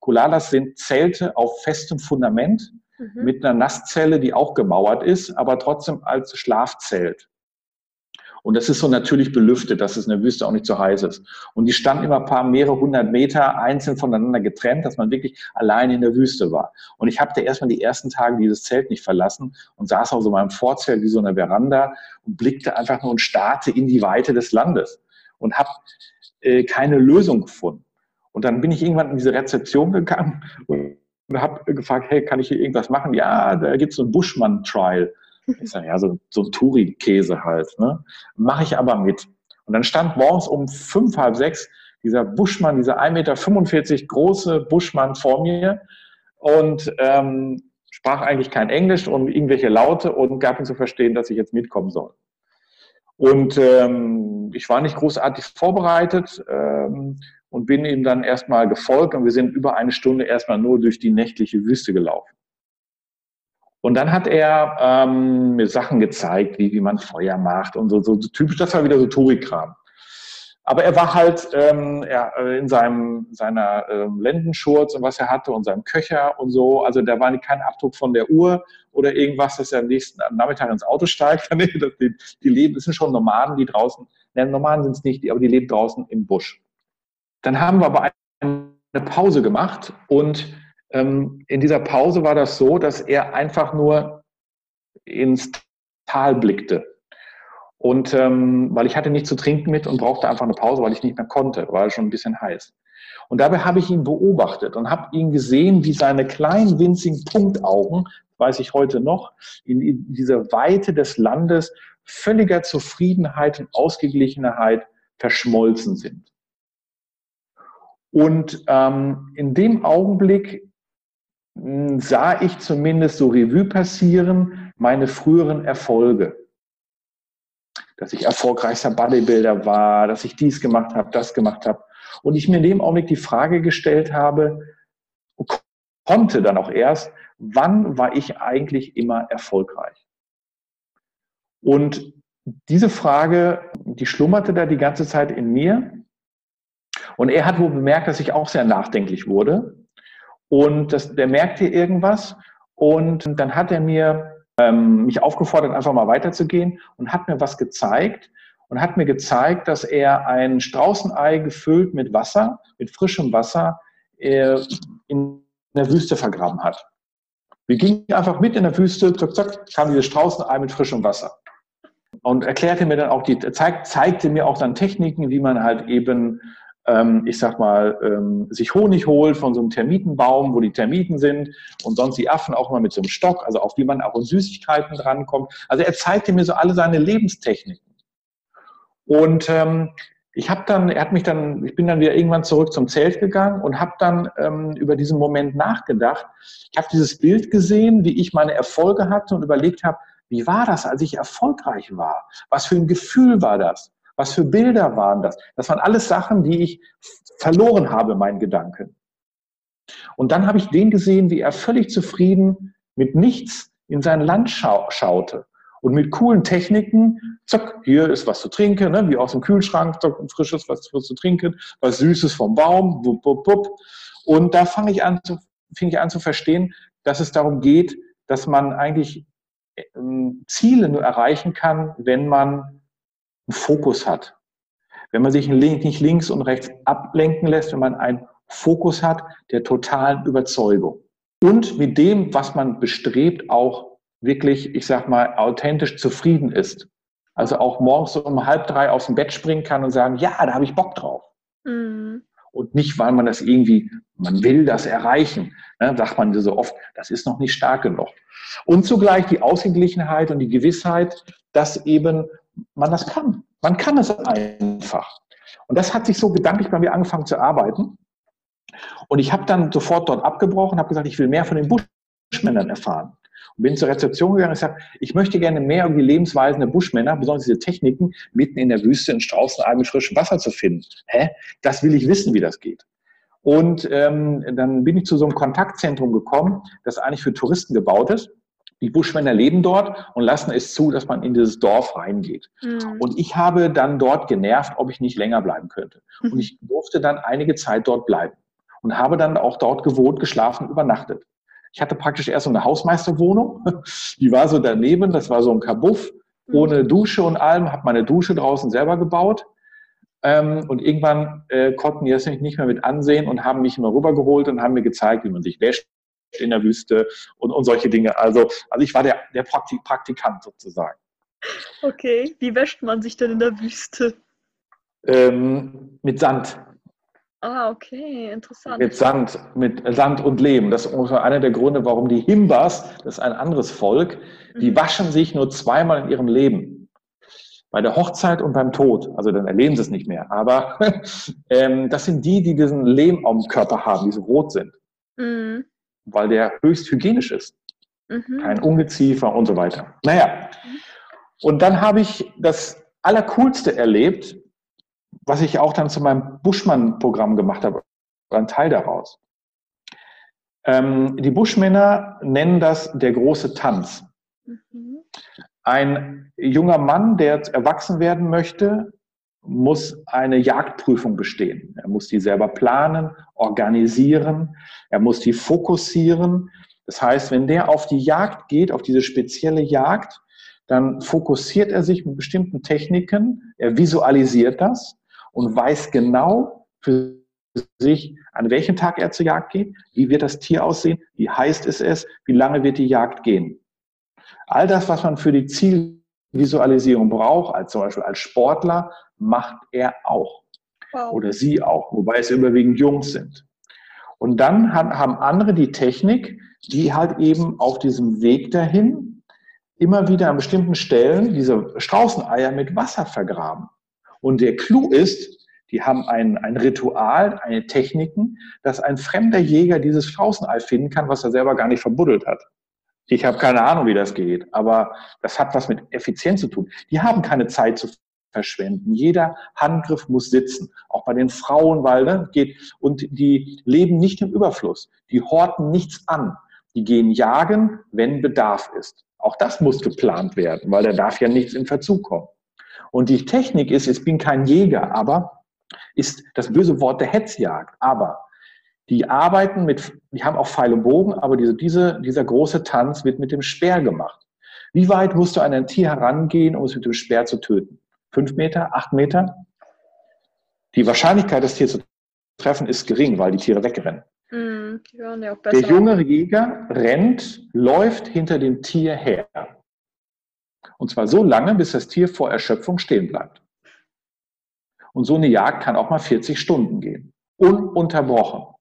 Speaker 2: Kulalas sind Zelte auf festem Fundament mhm. mit einer Nasszelle, die auch gemauert ist, aber trotzdem als Schlafzelt. Und das ist so natürlich belüftet, dass es in der Wüste auch nicht so heiß ist. Und die standen immer paar mehrere hundert Meter einzeln voneinander getrennt, dass man wirklich allein in der Wüste war. Und ich habe da erstmal die ersten Tage dieses Zelt nicht verlassen und saß auf so meinem Vorzelt wie so eine Veranda und blickte einfach nur und starrte in die Weite des Landes und habe äh, keine Lösung gefunden. Und dann bin ich irgendwann in diese Rezeption gegangen und habe gefragt, hey, kann ich hier irgendwas machen? Ja, da gibt es so ein Buschmann-Trial. Ich sage, ja, so, so ein Touri-Käse halt. Ne? Mache ich aber mit. Und dann stand morgens um fünf, halb sechs dieser Buschmann, dieser 1,45 Meter große Buschmann vor mir und ähm, sprach eigentlich kein Englisch und irgendwelche Laute und gab ihm zu verstehen, dass ich jetzt mitkommen soll. Und ähm, ich war nicht großartig vorbereitet ähm, und bin ihm dann erstmal gefolgt und wir sind über eine Stunde erstmal nur durch die nächtliche Wüste gelaufen. Und dann hat er ähm, mir Sachen gezeigt, wie, wie man Feuer macht und so, so, so typisch, das war wieder so Touri-Kram. Aber er war halt ähm, er, äh, in seinem, seiner ähm, Lendenschurz und was er hatte und seinem Köcher und so. Also da war kein Abdruck von der Uhr oder irgendwas, dass er am nächsten Nachmittag ins Auto steigt. die, die leben, das sind schon Nomaden, die draußen, ne, Nomaden sind es nicht, aber die leben draußen im Busch. Dann haben wir aber eine Pause gemacht und in dieser Pause war das so, dass er einfach nur ins Tal blickte. Und ähm, weil ich hatte nichts zu trinken mit und brauchte einfach eine Pause, weil ich nicht mehr konnte, war schon ein bisschen heiß. Und dabei habe ich ihn beobachtet und habe ihn gesehen, wie seine kleinen winzigen Punktaugen, weiß ich heute noch, in, dieser Weite des Landes völliger Zufriedenheit und Ausgeglichenheit verschmolzen sind. Und ähm, in dem Augenblick sah ich zumindest so Revue passieren meine früheren Erfolge. Dass ich erfolgreichster Bodybuilder war, dass ich dies gemacht habe, das gemacht habe. Und ich mir in dem Augenblick die Frage gestellt habe, konnte dann auch erst, wann war ich eigentlich immer erfolgreich? Und diese Frage, die schlummerte da die ganze Zeit in mir. Und er hat wohl bemerkt, dass ich auch sehr nachdenklich wurde und das, der merkte irgendwas und dann hat er mir ähm, mich aufgefordert, einfach mal weiterzugehen und hat mir was gezeigt und hat mir gezeigt, dass er ein Straußenei gefüllt mit Wasser, mit frischem Wasser, äh, in der Wüste vergraben hat. Wir gingen einfach mit in der Wüste, zack, zack, kam dieses Straußenei mit frischem Wasser. Und erklärte mir dann auch die, zeig, zeigte mir auch dann Techniken, wie man halt eben ähm, ich sag mal, ähm, sich Honig holt von so einem Termitenbaum, wo die Termiten sind und sonst die Affen auch immer mit so einem Stock, also auch wie man auch in Süßigkeiten drankommt. Also er zeigte mir so alle seine Lebenstechniken. Und ähm, ich habe dann, er hat mich dann, ich bin dann wieder irgendwann zurück zum Zelt gegangen und habe dann ähm, über diesen Moment nachgedacht. Ich habe dieses Bild gesehen, wie ich meine Erfolge hatte und überlegt habe, wie war das, als ich erfolgreich war? Was für ein Gefühl war das? Was für Bilder waren das? Das waren alles Sachen, die ich verloren habe, meinen Gedanken. Und dann habe ich den gesehen, wie er völlig zufrieden mit nichts in sein Land schau schaute. Und mit coolen Techniken, zack, hier ist was zu trinken, ne, wie aus dem Kühlschrank, zack, frisches was, was zu trinken, was Süßes vom Baum, wupp, wupp, wupp. Und da fange ich an zu, fing ich an zu verstehen, dass es darum geht, dass man eigentlich ähm, Ziele nur erreichen kann, wenn man einen Fokus hat. Wenn man sich nicht links und rechts ablenken lässt, wenn man einen Fokus hat der totalen Überzeugung. Und mit dem, was man bestrebt, auch wirklich, ich sag mal, authentisch zufrieden ist. Also auch morgens um halb drei aus dem Bett springen kann und sagen, ja, da habe ich Bock drauf. Mhm. Und nicht, weil man das irgendwie, man will das erreichen. Ne, sagt man so oft, das ist noch nicht stark genug. Und zugleich die Ausgeglichenheit und die Gewissheit, dass eben man das kann. Man kann es einfach. Und das hat sich so gedanklich bei mir angefangen zu arbeiten. Und ich habe dann sofort dort abgebrochen, habe gesagt, ich will mehr von den Buschmännern erfahren. bin zur Rezeption gegangen und gesagt, ich möchte gerne mehr über die Lebensweisen der Buschmänner, besonders diese Techniken, mitten in der Wüste in Straußenalben mit frischem Wasser zu finden. Hä? Das will ich wissen, wie das geht. Und ähm, dann bin ich zu so einem Kontaktzentrum gekommen, das eigentlich für Touristen gebaut ist. Die Buschmänner leben dort und lassen es zu, dass man in dieses Dorf reingeht. Mhm. Und ich habe dann dort genervt, ob ich nicht länger bleiben könnte. Und ich durfte dann einige Zeit dort bleiben und habe dann auch dort gewohnt, geschlafen, übernachtet. Ich hatte praktisch erst so eine Hausmeisterwohnung, die war so daneben, das war so ein Kabuff, mhm. ohne Dusche und allem, habe meine Dusche draußen selber gebaut. Ähm, und irgendwann äh, konnten die das nicht mehr mit ansehen und haben mich immer rübergeholt und haben mir gezeigt, wie man sich wäscht in der Wüste und, und solche Dinge. Also, also ich war der, der Praktik Praktikant sozusagen.
Speaker 1: Okay, wie wäscht man sich denn in der Wüste?
Speaker 2: Ähm, mit Sand.
Speaker 1: Ah, okay, interessant.
Speaker 2: Mit Sand, mit Sand und Lehm. Das ist einer der Gründe, warum die Himbas, das ist ein anderes Volk, die mhm. waschen sich nur zweimal in ihrem Leben. Bei der Hochzeit und beim Tod. Also dann erleben sie es nicht mehr. Aber ähm, das sind die, die diesen Lehm am Körper haben, die so rot sind. Mhm. Weil der höchst hygienisch ist. Mhm. Kein Ungeziefer und so weiter. Naja. Und dann habe ich das Allercoolste erlebt was ich auch dann zu meinem Buschmann-Programm gemacht habe, war ein Teil daraus. Ähm, die Buschmänner nennen das der große Tanz. Mhm. Ein junger Mann, der erwachsen werden möchte, muss eine Jagdprüfung bestehen. Er muss die selber planen, organisieren, er muss die fokussieren. Das heißt, wenn der auf die Jagd geht, auf diese spezielle Jagd, dann fokussiert er sich mit bestimmten Techniken, er visualisiert das und weiß genau für sich, an welchem Tag er zur Jagd geht, wie wird das Tier aussehen, wie heißt es es, wie lange wird die Jagd gehen. All das, was man für die Zielvisualisierung braucht, als zum Beispiel als Sportler, macht er auch. Wow. Oder sie auch, wobei es überwiegend Jungs sind. Und dann haben andere die Technik, die halt eben auf diesem Weg dahin immer wieder an bestimmten Stellen diese Straußeneier mit Wasser vergraben. Und der Clou ist, die haben ein, ein Ritual, eine Techniken, dass ein fremder Jäger dieses Straußenei finden kann, was er selber gar nicht verbuddelt hat. Ich habe keine Ahnung, wie das geht, aber das hat was mit Effizienz zu tun. Die haben keine Zeit zu verschwenden. Jeder Handgriff muss sitzen, auch bei den Frauen, weil ne, geht und die leben nicht im Überfluss. Die horten nichts an. Die gehen jagen, wenn Bedarf ist. Auch das muss geplant werden, weil da darf ja nichts in Verzug kommen. Und die Technik ist, ich bin kein Jäger, aber ist das böse Wort der Hetzjagd. Aber die arbeiten mit, die haben auch Pfeil und Bogen, aber diese, diese, dieser große Tanz wird mit dem Speer gemacht. Wie weit musst du an ein Tier herangehen, um es mit dem Speer zu töten? Fünf Meter, acht Meter? Die Wahrscheinlichkeit, das Tier zu treffen, ist gering, weil die Tiere wegrennen. Mm, ja der junge Jäger rennt, läuft hinter dem Tier her. Und zwar so lange, bis das Tier vor Erschöpfung stehen bleibt. Und so eine Jagd kann auch mal 40 Stunden gehen. Ununterbrochen.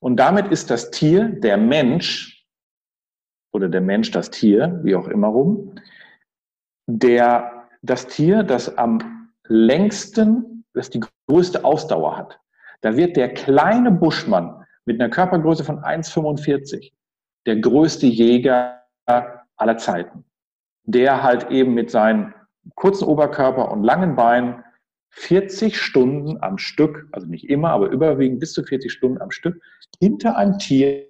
Speaker 2: Und damit ist das Tier, der Mensch, oder der Mensch das Tier, wie auch immer rum, der, das Tier, das am längsten, das die größte Ausdauer hat. Da wird der kleine Buschmann mit einer Körpergröße von 1,45 der größte Jäger aller Zeiten der halt eben mit seinem kurzen Oberkörper und langen Beinen 40 Stunden am Stück, also nicht immer, aber überwiegend bis zu 40 Stunden am Stück, hinter einem Tier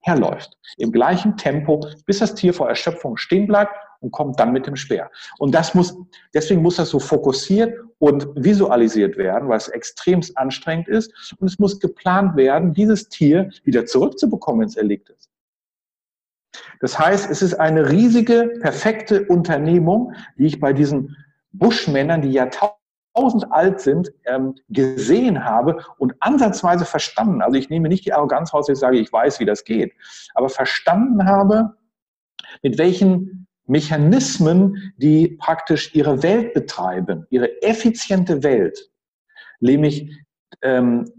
Speaker 2: herläuft. Im gleichen Tempo, bis das Tier vor Erschöpfung stehen bleibt und kommt dann mit dem Speer. Und das muss, deswegen muss das so fokussiert und visualisiert werden, weil es extremst anstrengend ist. Und es muss geplant werden, dieses Tier wieder zurückzubekommen, wenn es erlegt ist. Das heißt, es ist eine riesige, perfekte Unternehmung, die ich bei diesen Buschmännern, die Jahrtausend alt sind, ähm, gesehen habe und ansatzweise verstanden. Also ich nehme nicht die Arroganz raus, ich sage, ich weiß, wie das geht, aber verstanden habe, mit welchen Mechanismen die praktisch ihre Welt betreiben, ihre effiziente Welt, nämlich ähm,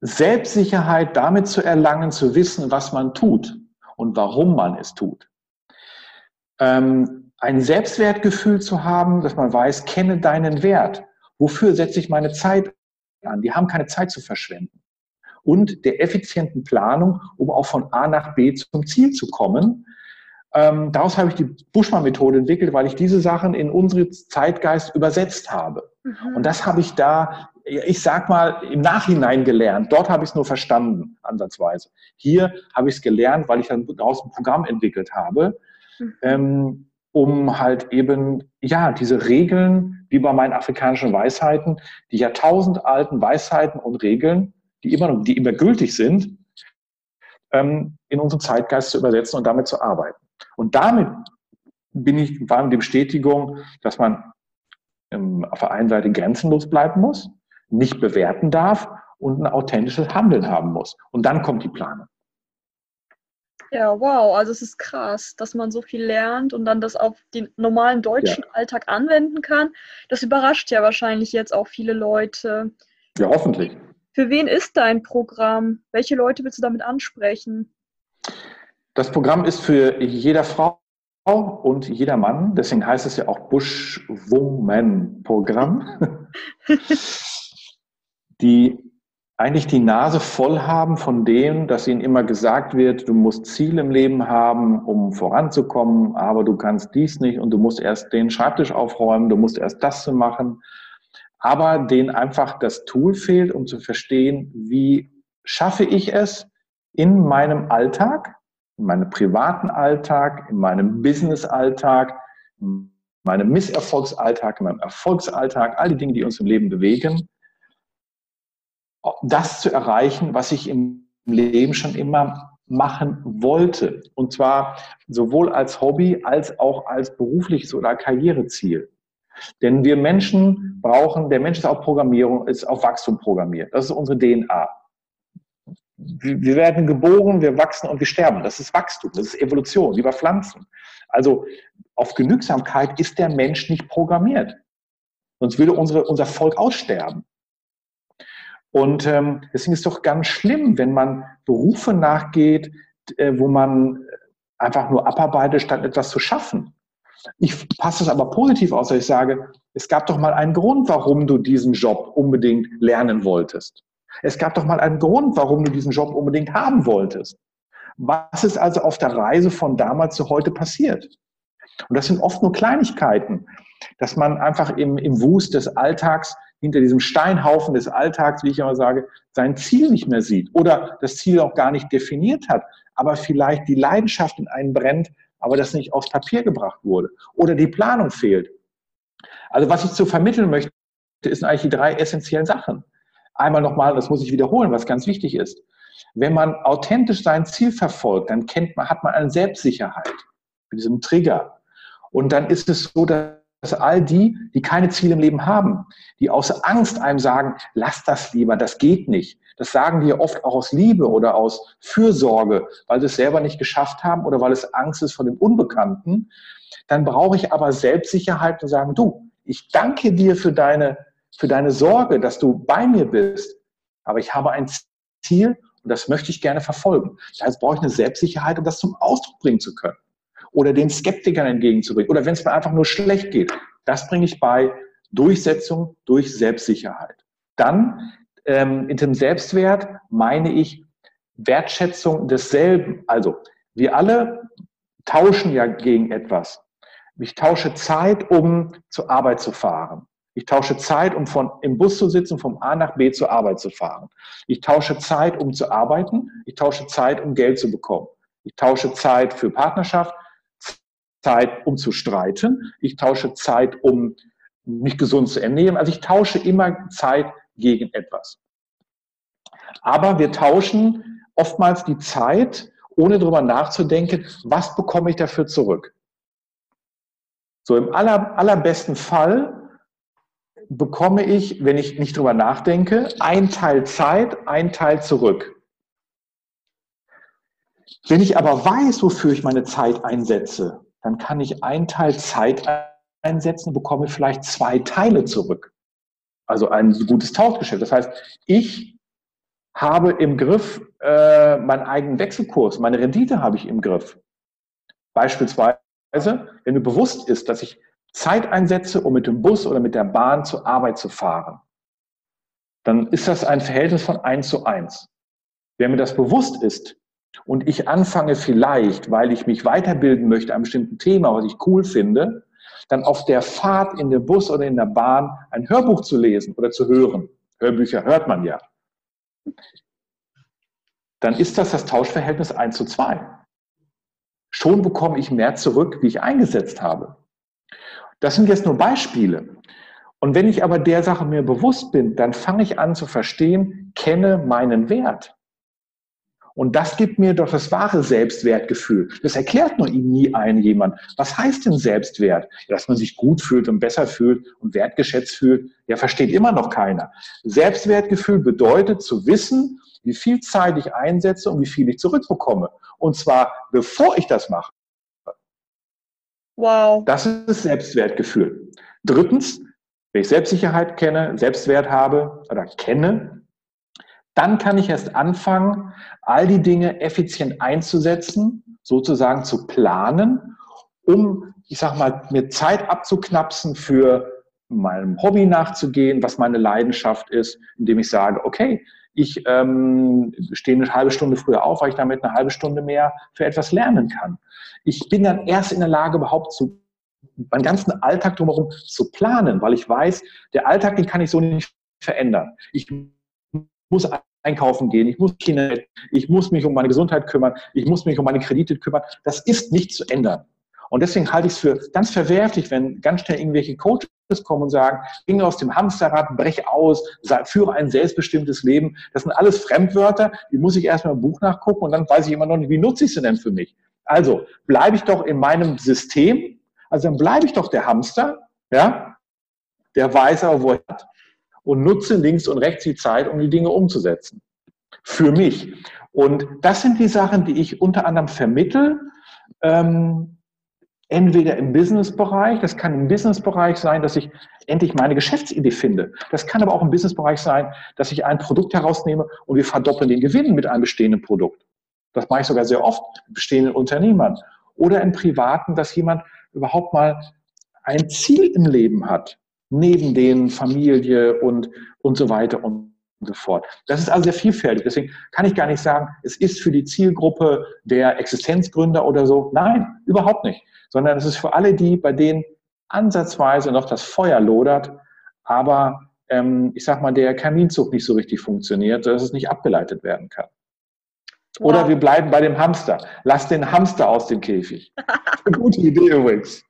Speaker 2: Selbstsicherheit damit zu erlangen, zu wissen, was man tut und warum man es tut. Ähm, ein Selbstwertgefühl zu haben, dass man weiß, kenne deinen Wert. Wofür setze ich meine Zeit an? Die haben keine Zeit zu verschwenden. Und der effizienten Planung, um auch von A nach B zum Ziel zu kommen. ähm, daraus habe ich die Buschmann-Methode entwickelt, weil ich diese Sachen in unsere Zeitgeist übersetzt habe. Mhm. Und das habe ich da, ich sag mal, im Nachhinein gelernt. Dort habe ich es nur verstanden, ansatzweise. Hier habe ich es gelernt, weil ich dann daraus ein Programm entwickelt habe, mhm. ähm, um halt eben, ja, diese Regeln, wie bei meinen afrikanischen Weisheiten, die jahrtausendalten Weisheiten und Regeln, die immer, die immer gültig sind, ähm, in unseren Zeitgeist zu übersetzen und damit zu arbeiten. Und damit bin ich, war die Bestätigung, dass man ähm, auf der einen Seite grenzenlos bleiben muss, nicht bewerten darf und ein authentisches Handeln haben muss. Und dann kommt die Planung.
Speaker 1: Ja, wow, also es ist krass, dass man so viel lernt und dann das auf den normalen deutschen ja. Alltag anwenden kann. Das überrascht ja wahrscheinlich jetzt auch viele Leute.
Speaker 2: Ja, hoffentlich.
Speaker 1: Für wen ist dein Programm? Welche Leute willst du damit ansprechen?
Speaker 2: Das Programm ist für jeder Frau und jeder Mann, deswegen heißt es ja auch Bush-Woman-Programm, die eigentlich die Nase voll haben von dem, dass ihnen immer gesagt wird, du musst Ziel im Leben haben, um voranzukommen, aber du kannst dies nicht und du musst erst den Schreibtisch aufräumen, du musst erst das zu machen, aber denen einfach das Tool fehlt, um zu verstehen, wie schaffe ich es in meinem Alltag, in meinem privaten Alltag, in meinem Business-Alltag, in meinem Misserfolgsalltag, in meinem Erfolgsalltag, all die Dinge, die uns im Leben bewegen, das zu erreichen, was ich im Leben schon immer machen wollte. Und zwar sowohl als Hobby als auch als berufliches oder Karriereziel. Denn wir Menschen brauchen, der Mensch ist auf Programmierung, ist auf Wachstum programmiert. Das ist unsere DNA wir werden geboren, wir wachsen und wir sterben. Das ist Wachstum, das ist Evolution, wie bei Pflanzen. Also auf Genügsamkeit ist der Mensch nicht programmiert. Sonst würde unsere, unser Volk aussterben. Und ähm, deswegen ist es doch ganz schlimm, wenn man Berufe nachgeht, äh, wo man einfach nur abarbeitet, statt etwas zu schaffen. Ich passe es aber positiv aus, dass ich sage, es gab doch mal einen Grund, warum du diesen Job unbedingt lernen wolltest. Es gab doch mal einen Grund, warum du diesen Job unbedingt haben wolltest. Was ist also auf der Reise von damals zu heute passiert? Und das sind oft nur Kleinigkeiten, dass man einfach im, im Wust des Alltags, hinter diesem Steinhaufen des Alltags, wie ich immer sage, sein Ziel nicht mehr sieht oder das Ziel auch gar nicht definiert hat, aber vielleicht die Leidenschaft in einen brennt, aber das nicht aufs Papier gebracht wurde oder die Planung fehlt. Also was ich zu vermitteln möchte, ist eigentlich die drei essentiellen Sachen einmal nochmal, das muss ich wiederholen, was ganz wichtig ist. Wenn man authentisch sein Ziel verfolgt, dann kennt man, hat man eine Selbstsicherheit mit diesem Trigger. Und dann ist es so, dass all die, die keine Ziele im Leben haben, die aus Angst einem sagen, lass das lieber, das geht nicht. Das sagen die oft auch aus Liebe oder aus Fürsorge, weil sie es selber nicht geschafft haben oder weil es Angst ist vor dem Unbekannten. Dann brauche ich aber Selbstsicherheit und sagen, du, ich danke dir für deine für deine Sorge, dass du bei mir bist. Aber ich habe ein Ziel und das möchte ich gerne verfolgen. Das heißt, brauche ich eine Selbstsicherheit, um das zum Ausdruck bringen zu können. Oder den Skeptikern entgegenzubringen. Oder wenn es mir einfach nur schlecht geht. Das bringe ich bei Durchsetzung durch Selbstsicherheit. Dann ähm, in dem Selbstwert meine ich Wertschätzung desselben. Also wir alle tauschen ja gegen etwas. Ich tausche Zeit, um zur Arbeit zu fahren. Ich tausche Zeit, um von, im Bus zu sitzen, vom A nach B zur Arbeit zu fahren. Ich tausche Zeit, um zu arbeiten. Ich tausche Zeit, um Geld zu bekommen. Ich tausche Zeit für Partnerschaft, Zeit, um zu streiten. Ich tausche Zeit, um mich gesund zu ernähren. Also ich tausche immer Zeit gegen etwas. Aber wir tauschen oftmals die Zeit, ohne darüber nachzudenken, was bekomme ich dafür zurück. So im aller, allerbesten Fall bekomme ich, wenn ich nicht drüber nachdenke, ein Teil Zeit, ein Teil zurück. Wenn ich aber weiß, wofür ich meine Zeit einsetze, dann kann ich ein Teil Zeit einsetzen und bekomme vielleicht zwei Teile zurück. Also ein gutes Tauschgeschäft. Das heißt, ich habe im Griff äh, meinen eigenen Wechselkurs, meine Rendite habe ich im Griff. Beispielsweise, wenn mir bewusst ist, dass ich Zeit einsetze, um mit dem Bus oder mit der Bahn zur Arbeit zu fahren, dann ist das ein Verhältnis von 1 zu 1. Wer mir das bewusst ist, und ich anfange vielleicht, weil ich mich weiterbilden möchte, an einem bestimmten Thema, was ich cool finde, dann auf der Fahrt in der Bus oder in der Bahn ein Hörbuch zu lesen oder zu hören. Hörbücher hört man ja. Dann ist das das Tauschverhältnis 1 zu 2. Schon bekomme ich mehr zurück, wie ich eingesetzt habe. Das sind jetzt nur Beispiele. Und wenn ich aber der Sache mir bewusst bin, dann fange ich an zu verstehen, kenne meinen Wert. Und das gibt mir doch das wahre Selbstwertgefühl. Das erklärt nur nie ein jemand. Was heißt denn Selbstwert? Ja, dass man sich gut fühlt und besser fühlt und wertgeschätzt fühlt, ja, versteht immer noch keiner. Selbstwertgefühl bedeutet zu wissen, wie viel Zeit ich einsetze und wie viel ich zurückbekomme. Und zwar bevor ich das mache. Wow. Das ist Selbstwertgefühl. Drittens, wenn ich Selbstsicherheit kenne, Selbstwert habe oder kenne, dann kann ich erst anfangen, all die Dinge effizient einzusetzen, sozusagen zu planen, um, ich sag mal, mir Zeit abzuknapsen für meinem Hobby nachzugehen, was meine Leidenschaft ist, indem ich sage, okay, ich ähm, stehe eine halbe Stunde früher auf, weil ich damit eine halbe Stunde mehr für etwas lernen kann. Ich bin dann erst in der Lage, überhaupt zu meinen ganzen Alltag drumherum zu planen, weil ich weiß, der Alltag, den kann ich so nicht verändern. Ich muss einkaufen gehen, ich muss Kinder, ich muss mich um meine Gesundheit kümmern, ich muss mich um meine Kredite kümmern. Das ist nicht zu ändern. Und deswegen halte ich es für ganz verwerflich, wenn ganz schnell irgendwelche Coaches kommen und sagen, ging aus dem Hamsterrad, brech aus, führe ein selbstbestimmtes Leben. Das sind alles Fremdwörter, die muss ich erstmal im Buch nachgucken und dann weiß ich immer noch nicht, wie nutze ich sie denn für mich. Also bleibe ich doch in meinem System, also dann bleibe ich doch der Hamster, ja, der weiß aber, wo er hat und nutze links und rechts die Zeit, um die Dinge umzusetzen. Für mich. Und das sind die Sachen, die ich unter anderem vermittel. Ähm, entweder im Businessbereich, das kann im Businessbereich sein, dass ich endlich meine Geschäftsidee finde. Das kann aber auch im Businessbereich sein, dass ich ein Produkt herausnehme und wir verdoppeln den Gewinn mit einem bestehenden Produkt. Das mache ich sogar sehr oft mit bestehenden Unternehmern. Oder im Privaten, dass jemand überhaupt mal ein Ziel im Leben hat neben den Familie und, und so weiter und so fort. Das ist also sehr vielfältig. Deswegen kann ich gar nicht sagen, es ist für die Zielgruppe der Existenzgründer oder so. Nein, überhaupt nicht. Sondern es ist für alle die, bei denen ansatzweise noch das Feuer lodert, aber ähm, ich sag mal, der Kaminzug nicht so richtig funktioniert, dass es nicht abgeleitet werden kann. Wow. Oder wir bleiben bei dem Hamster. Lass den Hamster aus dem Käfig. Gute Idee übrigens.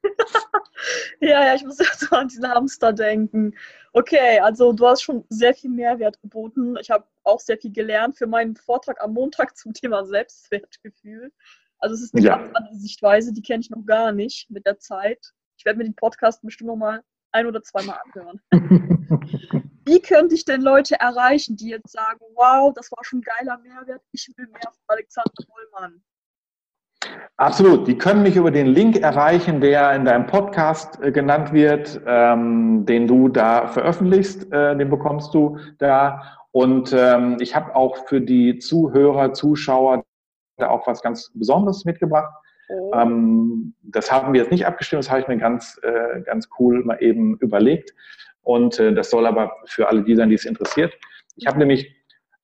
Speaker 1: Ja, ja, ich muss so an diesen Hamster denken. Okay, also du hast schon sehr viel Mehrwert geboten. Ich habe auch sehr viel gelernt für meinen Vortrag am Montag zum Thema Selbstwertgefühl. Also es ist eine ja. ganz andere Sichtweise, die kenne ich noch gar nicht mit der Zeit. Ich werde mir den Podcast bestimmt noch mal ein oder zweimal anhören. Wie könnte ich denn Leute erreichen, die jetzt sagen, wow, das war schon ein geiler Mehrwert, ich will mehr von Alexander Vollmann?
Speaker 2: Absolut. Die können mich über den Link erreichen, der in deinem Podcast äh, genannt wird, ähm, den du da veröffentlichst, äh, den bekommst du da. Und ähm, ich habe auch für die Zuhörer, Zuschauer da auch was ganz Besonderes mitgebracht. Oh. Ähm, das haben wir jetzt nicht abgestimmt, das habe ich mir ganz, äh, ganz cool mal eben überlegt. Und äh, das soll aber für alle die sein, die es interessiert. Ich habe nämlich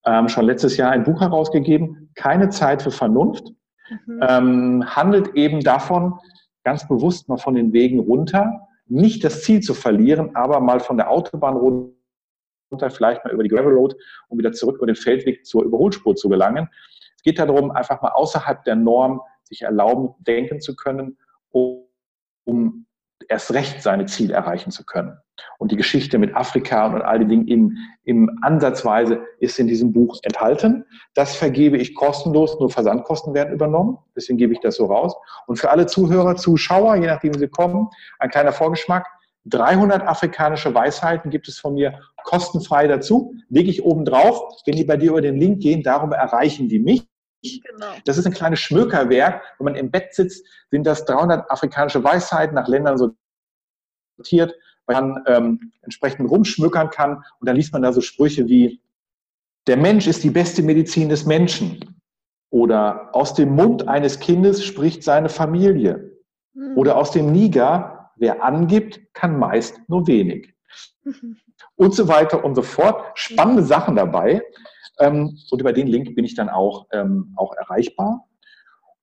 Speaker 2: ähm, schon letztes Jahr ein Buch herausgegeben, Keine Zeit für Vernunft mhm. ähm, handelt eben davon, ganz bewusst mal von den Wegen runter, nicht das Ziel zu verlieren, aber mal von der Autobahn runter, vielleicht mal über die Gravel Road und wieder zurück über den Feldweg zur Überholspur zu gelangen. Es geht darum, einfach mal außerhalb der Norm sich erlauben, denken zu können, um, um erst recht seine Ziele erreichen zu können. Und die Geschichte mit Afrika und all die Dinge im, im Ansatzweise ist in diesem Buch enthalten. Das vergebe ich kostenlos, nur Versandkosten werden übernommen. Deswegen gebe ich das so raus. Und für alle Zuhörer, Zuschauer, je nachdem, wie sie kommen, ein kleiner Vorgeschmack. 300 afrikanische Weisheiten gibt es von mir kostenfrei dazu. Lege ich oben drauf. Wenn die bei dir über den Link gehen, darüber erreichen die mich. Genau. Das ist ein kleines Schmökerwerk. Wenn man im Bett sitzt, sind das 300 afrikanische Weisheiten nach Ländern sortiert, man ähm, entsprechend rumschmökern kann. Und dann liest man da so Sprüche wie, der Mensch ist die beste Medizin des Menschen. Oder aus dem Mund eines Kindes spricht seine Familie. Mhm. Oder aus dem Niger, wer angibt, kann meist nur wenig. Mhm. Und so weiter und so fort. Spannende Sachen dabei. Ähm, und über den Link bin ich dann auch, ähm, auch erreichbar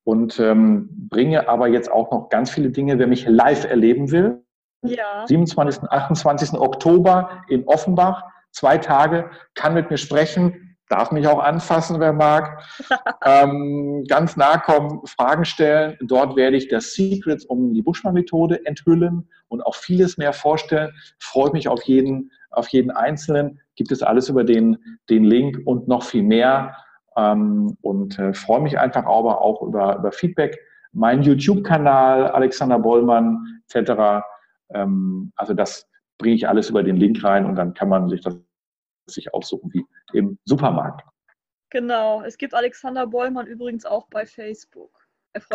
Speaker 2: und ähm, bringe aber jetzt auch noch ganz viele Dinge, wer mich live erleben will. Ja. 27. 28. Oktober in Offenbach, zwei Tage, kann mit mir sprechen, darf mich auch anfassen, wer mag. ähm, ganz nah kommen, Fragen stellen. Dort werde ich das Secrets um die Buschmann-Methode enthüllen und auch vieles mehr vorstellen. Freue mich auf jeden, auf jeden Einzelnen. Gibt es alles über den, den Link und noch viel mehr. Ähm, und äh, freue mich einfach aber auch über, über Feedback. Mein YouTube-Kanal, Alexander Bollmann, etc. Ähm, also das bringe ich alles über den Link rein und dann kann man sich das sich aussuchen wie im Supermarkt.
Speaker 1: Genau, es gibt Alexander Bollmann übrigens auch bei Facebook.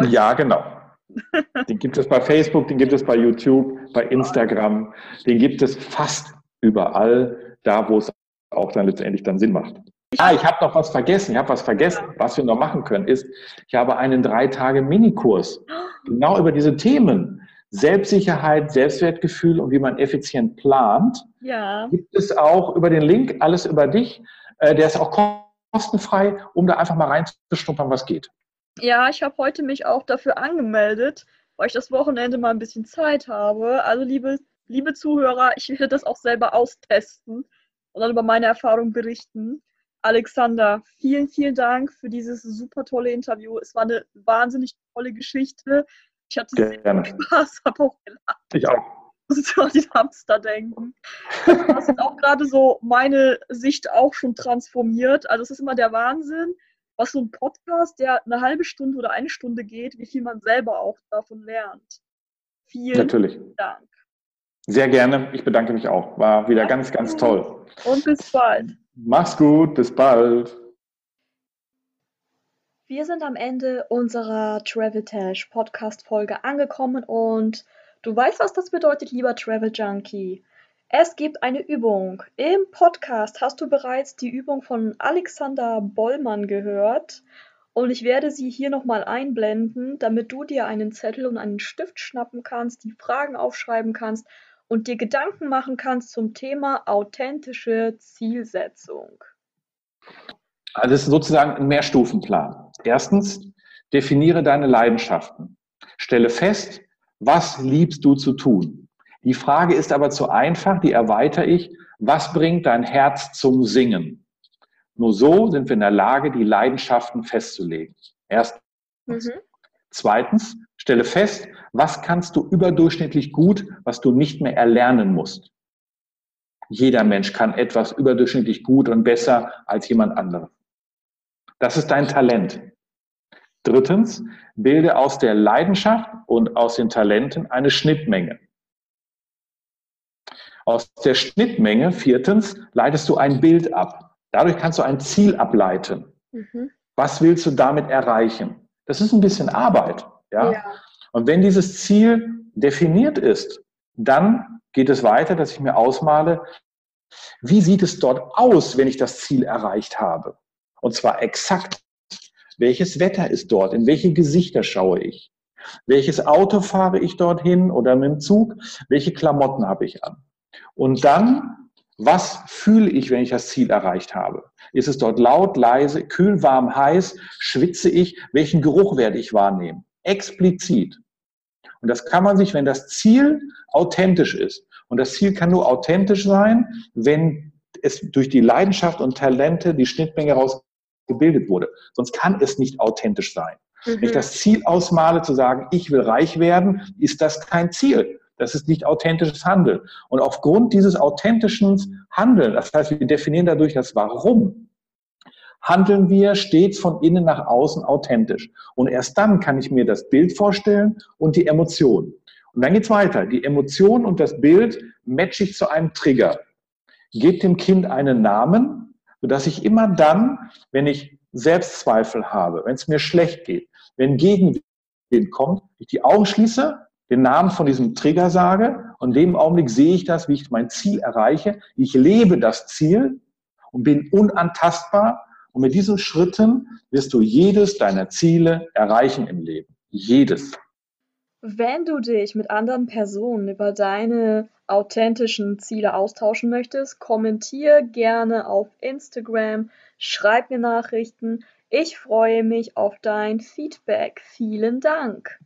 Speaker 2: ja, genau. Den gibt es bei Facebook, den gibt es bei YouTube, bei Instagram, den gibt es fast überall, da wo es auch dann letztendlich dann Sinn macht. Ah, ich habe noch was vergessen. Ich habe was vergessen. Was wir noch machen können, ist, ich habe einen drei Tage Minikurs genau über diese Themen. Selbstsicherheit, Selbstwertgefühl und wie man effizient plant. Ja. Gibt es auch über den Link alles über dich. Äh, der ist auch kostenfrei, um da einfach mal reinzuschnuppern, was geht.
Speaker 1: Ja, ich habe heute mich auch dafür angemeldet, weil ich das Wochenende mal ein bisschen Zeit habe. Also liebe, liebe Zuhörer, ich werde das auch selber austesten und dann über meine Erfahrung berichten. Alexander, vielen, vielen Dank für dieses super tolle Interview. Es war eine wahnsinnig tolle Geschichte. Ich hatte Gerne. sehr Spaß, habe auch gelacht.
Speaker 2: Ich auch.
Speaker 1: Muss an die Hamster denken. Das ist auch gerade so meine Sicht auch schon transformiert. Also es ist immer der Wahnsinn, was so ein Podcast, der eine halbe Stunde oder eine Stunde geht, wie viel man selber auch davon lernt.
Speaker 2: Vielen Natürlich. Dank. Sehr gerne. Ich bedanke mich auch. War wieder ganz, ganz toll.
Speaker 1: Und bis bald.
Speaker 2: Mach's gut. Bis bald.
Speaker 1: Wir sind am Ende unserer Travel Tash Podcast Folge angekommen und du weißt, was das bedeutet, lieber Travel Junkie. Es gibt eine Übung. Im Podcast hast du bereits die Übung von Alexander Bollmann gehört und ich werde sie hier nochmal einblenden, damit du dir einen Zettel und einen Stift schnappen kannst, die Fragen aufschreiben kannst und dir Gedanken machen kannst zum Thema authentische Zielsetzung.
Speaker 2: Also es ist sozusagen ein Mehrstufenplan. Erstens, definiere deine Leidenschaften. Stelle fest, was liebst du zu tun? Die Frage ist aber zu einfach, die erweitere ich. Was bringt dein Herz zum Singen? Nur so sind wir in der Lage, die Leidenschaften festzulegen. Erstens. Mhm. Zweitens, stelle fest, was kannst du überdurchschnittlich gut, was du nicht mehr erlernen musst. Jeder Mensch kann etwas überdurchschnittlich gut und besser als jemand anderes. Das ist dein Talent. Drittens, bilde aus der Leidenschaft und aus den Talenten eine Schnittmenge. Aus der Schnittmenge, viertens, leitest du ein Bild ab. Dadurch kannst du ein Ziel ableiten. Mhm. Was willst du damit erreichen? Das ist ein bisschen Arbeit. Ja? ja? Und wenn dieses Ziel definiert ist, dann geht es weiter, dass ich mir ausmale, wie sieht es dort aus, wenn ich das Ziel erreicht habe? Und zwar exakt. Welches Wetter ist dort? In welche Gesichter schaue ich? Welches Auto fahre ich dorthin oder mit dem Zug? Welche Klamotten habe ich an? Und dann, was fühle ich, wenn ich das Ziel erreicht habe? Ist es dort laut, leise, kühl, warm, heiß? Schwitze ich? Welchen Geruch werde ich wahrnehmen? Explizit. Und das kann man sich, wenn das Ziel authentisch ist. Und das Ziel kann nur authentisch sein, wenn es durch die Leidenschaft und Talente die Schnittmenge raus gebildet wurde. Sonst kann es nicht authentisch sein. Mhm. Wenn ich mhm. das Ziel ausmale, zu sagen, ich will reich werden, ist das kein Ziel. Das ist nicht authentisches Handeln. Und aufgrund dieses authentischen Handeln, das heißt, wir definieren dadurch das Warum, handeln wir stets von innen nach außen authentisch. Und erst dann kann ich mir das Bild vorstellen und die Emotion. Und dann geht's weiter. Die Emotion und das Bild matche ich zu einem Trigger. Gebt dem Kind einen Namen, sodass ich immer dann, wenn ich Selbstzweifel habe, wenn es mir schlecht geht, wenn Gegenwind kommt, ich die Augen schließe, den Namen von diesem Trigger sage und in dem Augenblick sehe ich das, wie ich mein Ziel erreiche. Ich lebe das Ziel und bin unantastbar. Und mit diesen Schritten wirst du jedes deiner Ziele erreichen im Leben. Jedes.
Speaker 3: Wenn du dich mit anderen Personen über deine authentischen Ziele austauschen möchtest, kommentier gerne auf Instagram, schreib mir Nachrichten. Ich freue mich auf dein Feedback. Vielen Dank.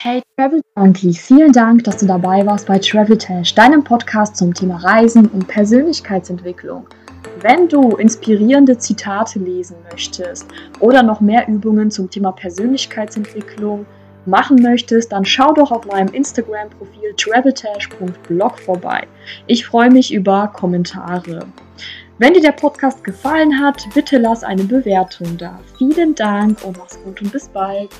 Speaker 1: Hey Travel Junkie, vielen Dank, dass du dabei warst bei Travel Tash, deinem Podcast zum Thema Reisen und Persönlichkeitsentwicklung. Wenn du inspirierende Zitate lesen möchtest oder noch mehr Übungen zum Thema Persönlichkeitsentwicklung, machen möchtest, dann schau doch auf meinem Instagram-Profil traveltash.blog vorbei. Ich freue mich über Kommentare. Wenn dir der Podcast gefallen hat, bitte lass eine Bewertung da. Vielen Dank und mach's gut und bis bald.